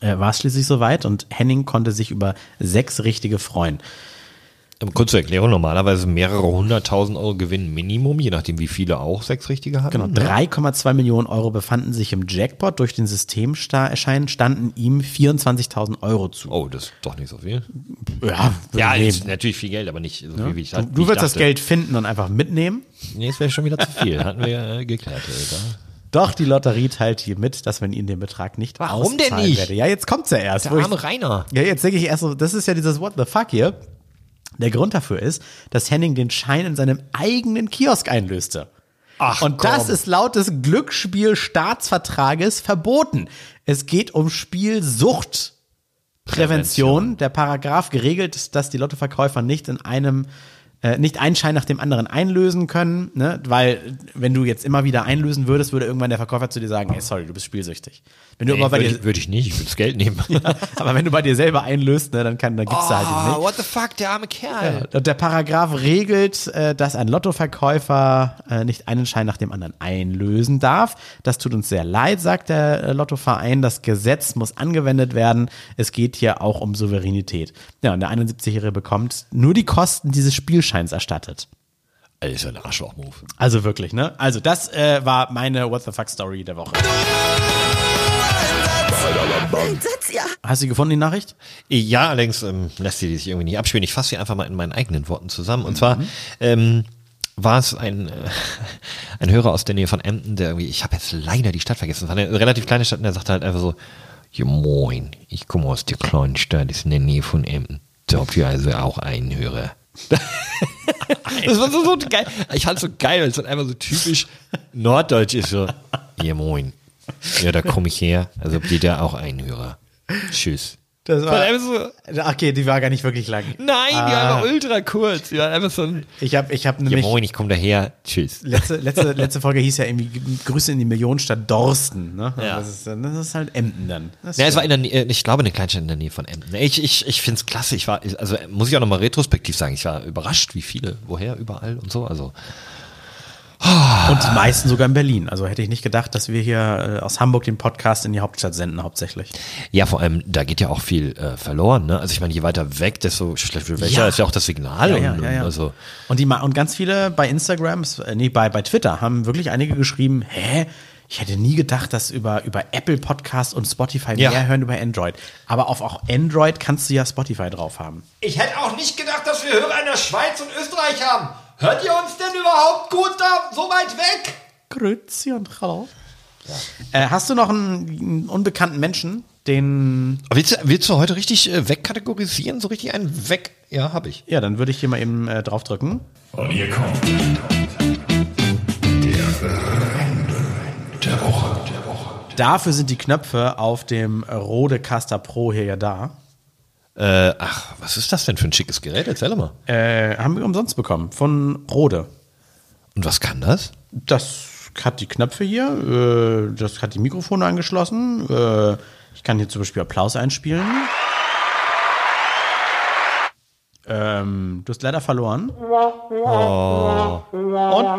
äh, war es schließlich soweit und Henning konnte sich über sechs Richtige freuen. Ähm, Kurze Erklärung, normalerweise mehrere hunderttausend Euro Gewinn Minimum, je nachdem wie viele auch sechs Richtige hatten. Genau, 3,2 Millionen Euro befanden sich im Jackpot. Durch den Systemschein standen ihm 24.000 Euro zu. Oh, das ist doch nicht so viel. Ja, Ja, ist natürlich viel Geld, aber nicht so viel, wie ich Du, wie du wirst das dachte. Geld finden und einfach mitnehmen. Nee, es wäre schon wieder zu viel. Hatten wir ja äh, geklärt. Alter. Doch die Lotterie teilt hier mit, dass man ihnen den Betrag nicht Warum denn auszahlen nicht? Werde. Ja, jetzt kommt's ja erst. Der ich- arme Rainer. Ja, jetzt denke ich erst so, das ist ja dieses What the fuck hier. Der Grund dafür ist, dass Henning den Schein in seinem eigenen Kiosk einlöste. Ach, Und das komm. ist laut des Glücksspielstaatsvertrages verboten. Es geht um Spielsuchtprävention. Der Paragraph geregelt dass die Lottoverkäufer nicht in einem äh, nicht einen Schein nach dem anderen einlösen können, ne? weil wenn du jetzt immer wieder einlösen würdest, würde irgendwann der Verkäufer zu dir sagen, hey, sorry, du bist spielsüchtig. Wenn du Nee, aber bei würde, dir, ich, würde ich nicht, ich würde das Geld nehmen. aber wenn du bei dir selber einlöst, ne, dann kann, dann gibt's da halt eben nicht. what the fuck, der arme Kerl. Und Der Paragraph regelt, äh, dass ein Lottoverkäufer äh, nicht einen Schein nach dem anderen einlösen darf. Das tut uns sehr leid, sagt der äh, Lottoverein. Das Gesetz muss angewendet werden. Es geht hier auch um Souveränität. Ja, und der 71-Jährige bekommt nur die Kosten dieses Spielscheins erstattet. Das ist ja ein Arschloch-Move. Also wirklich, ne? Also das äh, war meine What the fuck Story der Woche. Ja. Hast du sie gefunden, die Nachricht? Ja, allerdings ähm, lässt sie sich irgendwie nicht abspielen. Ich fasse sie einfach mal in meinen eigenen Worten zusammen. Und zwar ähm, war es ein, äh, ein Hörer aus der Nähe von Emden, der irgendwie, ich habe jetzt leider die Stadt vergessen, es war eine relativ kleine Stadt und der sagte halt einfach so, ja moin, ich komme aus der kleinen Stadt, ist in der Nähe von Emden. Habt ihr also auch einen Hörer? das war so, so geil. Ich fand so geil, weil es halt einfach so typisch norddeutsch ist. So, ja moin. Ja, da komme ich her. Also da auch einen Hörer? Tschüss. Das einfach so, okay, die war gar nicht wirklich lang. nein, die war einfach ultra kurz. Die war einfach so ein, Ich habe ich hab ja nämlich moin, ich komme daher. Tschüss. letzte, letzte, letzte Folge hieß ja irgendwie Grüße in die Millionenstadt Dorsten. Ne? Ja. Das, ist, das ist halt Emden dann. Das Ja, es war in der Nähe, ich glaube, eine Kleinstadt in der Nähe von Emden. Ich, ich, ich finde es klasse. Ich war, also muss ich auch nochmal retrospektiv sagen, ich war überrascht, wie viele, woher, überall und so. Also, Und die meisten sogar in Berlin. Also hätte ich nicht gedacht, dass wir hier äh, aus Hamburg den Podcast in die Hauptstadt senden, hauptsächlich. ja, vor allem, da geht ja auch viel äh, verloren. Ne? Also ich meine, je weiter weg, desto schlechter Ja. ist ja auch das Signal. Ja, ja, und, ja, ja. Also, Und, die, und ganz viele bei Instagram, äh, nee, bei, bei Twitter haben wirklich einige geschrieben, hä? Ich hätte nie gedacht, dass über, über Apple Podcast und Spotify Ja. mehr hören über Android. Aber auf auch Android kannst du ja Spotify drauf haben. Ich hätte auch nicht gedacht, dass wir Hörer in der Schweiz und Österreich haben. Hört ihr uns denn überhaupt gut da so weit weg? Grüezi und hallo. Äh, hast du noch einen, einen unbekannten Menschen, den. willst, du, willst du heute richtig äh, wegkategorisieren? So richtig einen weg? Ja, habe ich. Ja, dann würde ich hier mal eben äh, draufdrücken. Und hier kommt der Woche. Der Woche. Dafür sind die Knöpfe auf dem Rode Caster Pro hier ja da. Äh, ach, was ist das denn für ein schickes Gerät? Erzähl mal. Äh, haben wir umsonst bekommen von Rode. Und was kann das? Das hat die Knöpfe hier, äh, das hat die Mikrofone angeschlossen. Äh, ich kann hier zum Beispiel Applaus einspielen. Ähm, du hast leider verloren. Und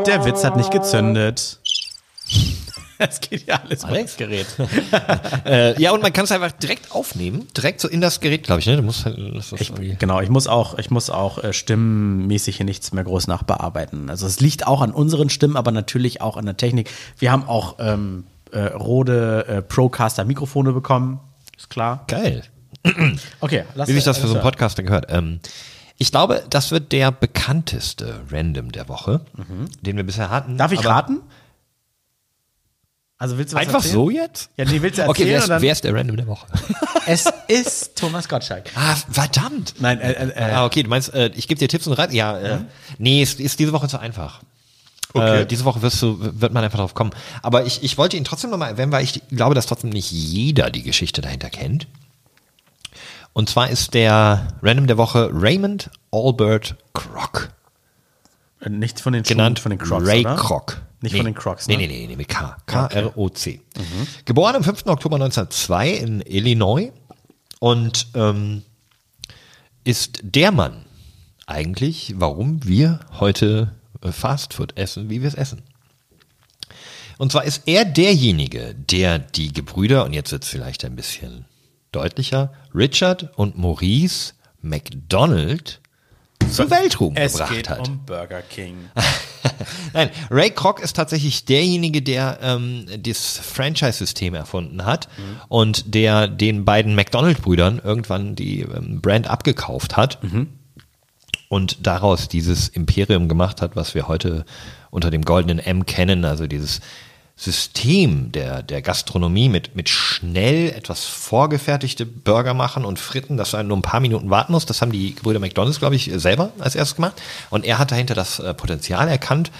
der Witz hat nicht gezündet. Es geht ja alles das Gerät. Äh, ja, und man kann es einfach direkt aufnehmen. Direkt so in das Gerät, glaube ich. Ne? Du musst halt, das Ich, genau, ich muss auch, ich muss auch äh, stimmenmäßig hier nichts mehr groß nachbearbeiten. Also es liegt auch an unseren Stimmen, aber natürlich auch an der Technik. Wir haben auch ähm, äh, Rode äh, Procaster Mikrofone bekommen, ist klar. Geil. Okay, lass Wie sich das für so einen. Podcaster gehört. Ähm, ich glaube, das wird der bekannteste Random der Woche, den wir bisher hatten. Mhm. Darf ich raten? Also willst du was Einfach erzählen? so jetzt? Ja, nee, willst du Okay, erzählen? wer und ist, dann, wer ist der Random der Woche? es ist Thomas Gottschalk. ah, verdammt. Nein, äh, äh, äh, ah, okay, du meinst, äh, ich gebe dir Tipps und Rat? Ja, äh, nee, ist, ist diese Woche zu einfach. Okay. Äh, diese Woche wirst du, wird man einfach drauf kommen. Aber ich, ich wollte ihn trotzdem nochmal erwähnen, weil ich glaube, dass trotzdem nicht jeder die Geschichte dahinter kennt. Und zwar ist der Random der Woche Raymond Albert Kroc. äh, nicht von den Schuhen, genannt von den Crocs, Ray oder? Kroc. Nicht nee. von den Crocs, Nee, ne? nee, nee, nee, mit K. K-R-O-C. Geboren am 5. Oktober 1902 in Illinois und ähm, ist der Mann eigentlich, warum wir heute äh, Fastfood essen, wie wir es essen. Und zwar ist er derjenige, der die Gebrüder, und jetzt wird es vielleicht ein bisschen deutlicher, Richard und Maurice McDonald zur Weltruhm Es gebracht geht hat. um Burger King. Nein, Ray Kroc ist tatsächlich derjenige, der ähm, das Franchise-System erfunden hat und der den beiden McDonald-Brüdern irgendwann die ähm, Brand abgekauft hat und daraus dieses Imperium gemacht hat, was wir heute unter dem goldenen M kennen, also dieses System der, der Gastronomie mit, mit schnell etwas vorgefertigte Burger machen und Fritten, dass du nur ein paar Minuten warten musst. Das haben die Brüder McDonalds, glaube ich, selber als erstes gemacht. Und er hat dahinter das äh, Potenzial erkannt.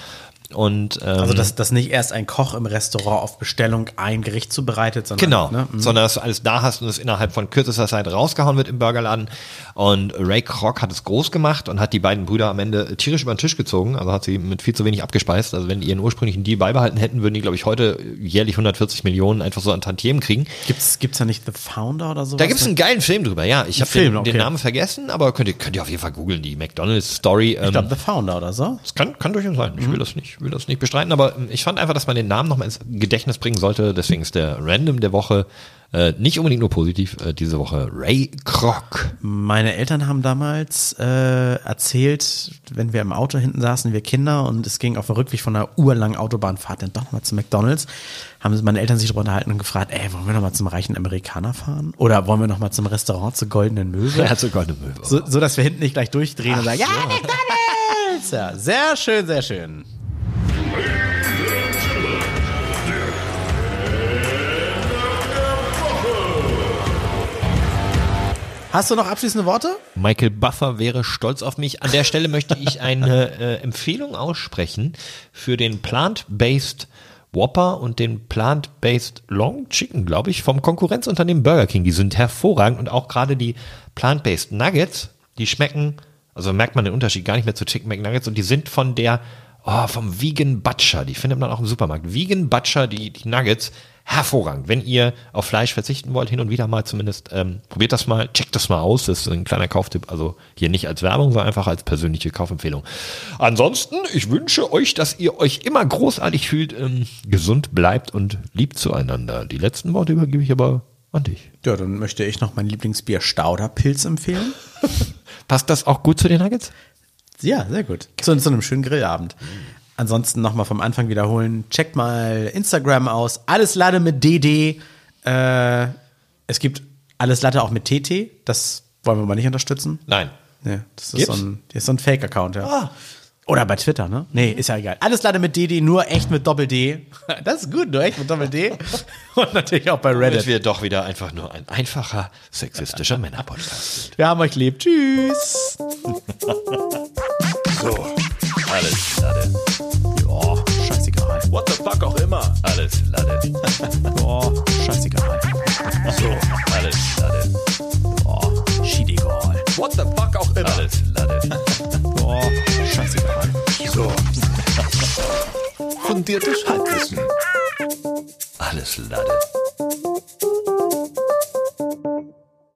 Und ähm, Also, dass, dass nicht erst ein Koch im Restaurant auf Bestellung ein Gericht zubereitet, sondern Genau, ne, mhm. sondern dass du alles da hast und es innerhalb von kürzester Zeit rausgehauen wird im Burgerladen. Und Ray Kroc hat es groß gemacht und hat die beiden Brüder am Ende tierisch über den Tisch gezogen, also hat sie mit viel zu wenig abgespeist. Also wenn die ihren ursprünglichen Deal beibehalten hätten, würden die, glaube ich, heute jährlich 140 Millionen einfach so an Tantiemen kriegen. Gibt's, gibt's da nicht The Founder oder sowas? Da gibt es einen geilen Film drüber, ja. Ich habe den, okay. den Namen vergessen, aber könnt ihr, könnt ihr auf jeden Fall googeln, die McDonalds-Story. Ich Ähm, glaube, The Founder oder so. das kann, kann durchaus sein. Mhm. Ich will das nicht, will das nicht bestreiten, aber ähm, ich fand einfach, dass man den Namen nochmal ins Gedächtnis bringen sollte. Deswegen ist der Random der Woche äh, nicht unbedingt nur positiv, äh, diese Woche Ray Kroc. Meine Eltern haben damals äh, erzählt, wenn wir im Auto hinten saßen, wir Kinder, und es ging auf dem Rückweg von einer urlangen Autobahnfahrt dann doch mal zu McDonalds, haben meine Eltern sich darüber unterhalten und gefragt, ey, wollen wir noch mal zum reichen Amerikaner fahren? Oder wollen wir noch mal zum Restaurant zur Goldenen Möwe? Hat sogar eine Möwe. So, so dass wir hinten nicht gleich durchdrehen und sagen, ja, McDonalds! Ja, sehr schön, sehr schön. Hast du noch abschließende Worte? Michael Buffer wäre stolz auf mich. An der Stelle möchte ich eine äh, Empfehlung aussprechen für den Plant-Based Whopper und den Plant-Based Long Chicken, glaube ich, vom Konkurrenzunternehmen Burger King. Die sind hervorragend und auch gerade die Plant-Based Nuggets, die schmecken, also merkt man den Unterschied gar nicht mehr zu Chicken McNuggets und die sind von der, oh, vom Vegan Butcher, die findet man auch im Supermarkt. Vegan Butcher, die, die Nuggets, hervorragend. Wenn ihr auf Fleisch verzichten wollt, hin und wieder mal zumindest, ähm, probiert das mal, checkt das mal aus. Das ist ein kleiner Kauftipp. Also hier nicht als Werbung, sondern einfach als persönliche Kaufempfehlung. Ansonsten, ich wünsche euch, dass ihr euch immer großartig fühlt, ähm, gesund bleibt und lieb zueinander. Die letzten Worte übergebe ich aber an dich. Ja, dann möchte ich noch mein Lieblingsbier Stauderpilz empfehlen. Passt das auch gut zu den Nuggets? Ja, sehr gut. Zu, zu einem schönen Grillabend. Ansonsten nochmal vom Anfang wiederholen. Checkt mal Instagram aus. Alles Lade mit DD. Äh, es gibt alles Latte auch mit TT. Das wollen wir mal nicht unterstützen. Nein. Nee, das ist so ein, das ist so ein Fake-Account, ja. Oder bei Twitter, ne? Nee, ist ja egal. Alles Lade mit DD, nur echt mit Doppel-D. Das ist gut, nur echt mit Doppel-D. Und natürlich auch bei Damit Reddit. wir doch wieder einfach nur ein einfacher, sexistischer Männerpodcast sind. Wir haben euch lieb. Tschüss. So, alles Lade. What the fuck auch immer. Alles Lade. Oh, scheißegal. So, alles Lade. Oh, schiedegal. What the fuck auch immer. Alles Lade. Oh, scheißegal. So. Fundiertes Halbwissen. Alles Lade.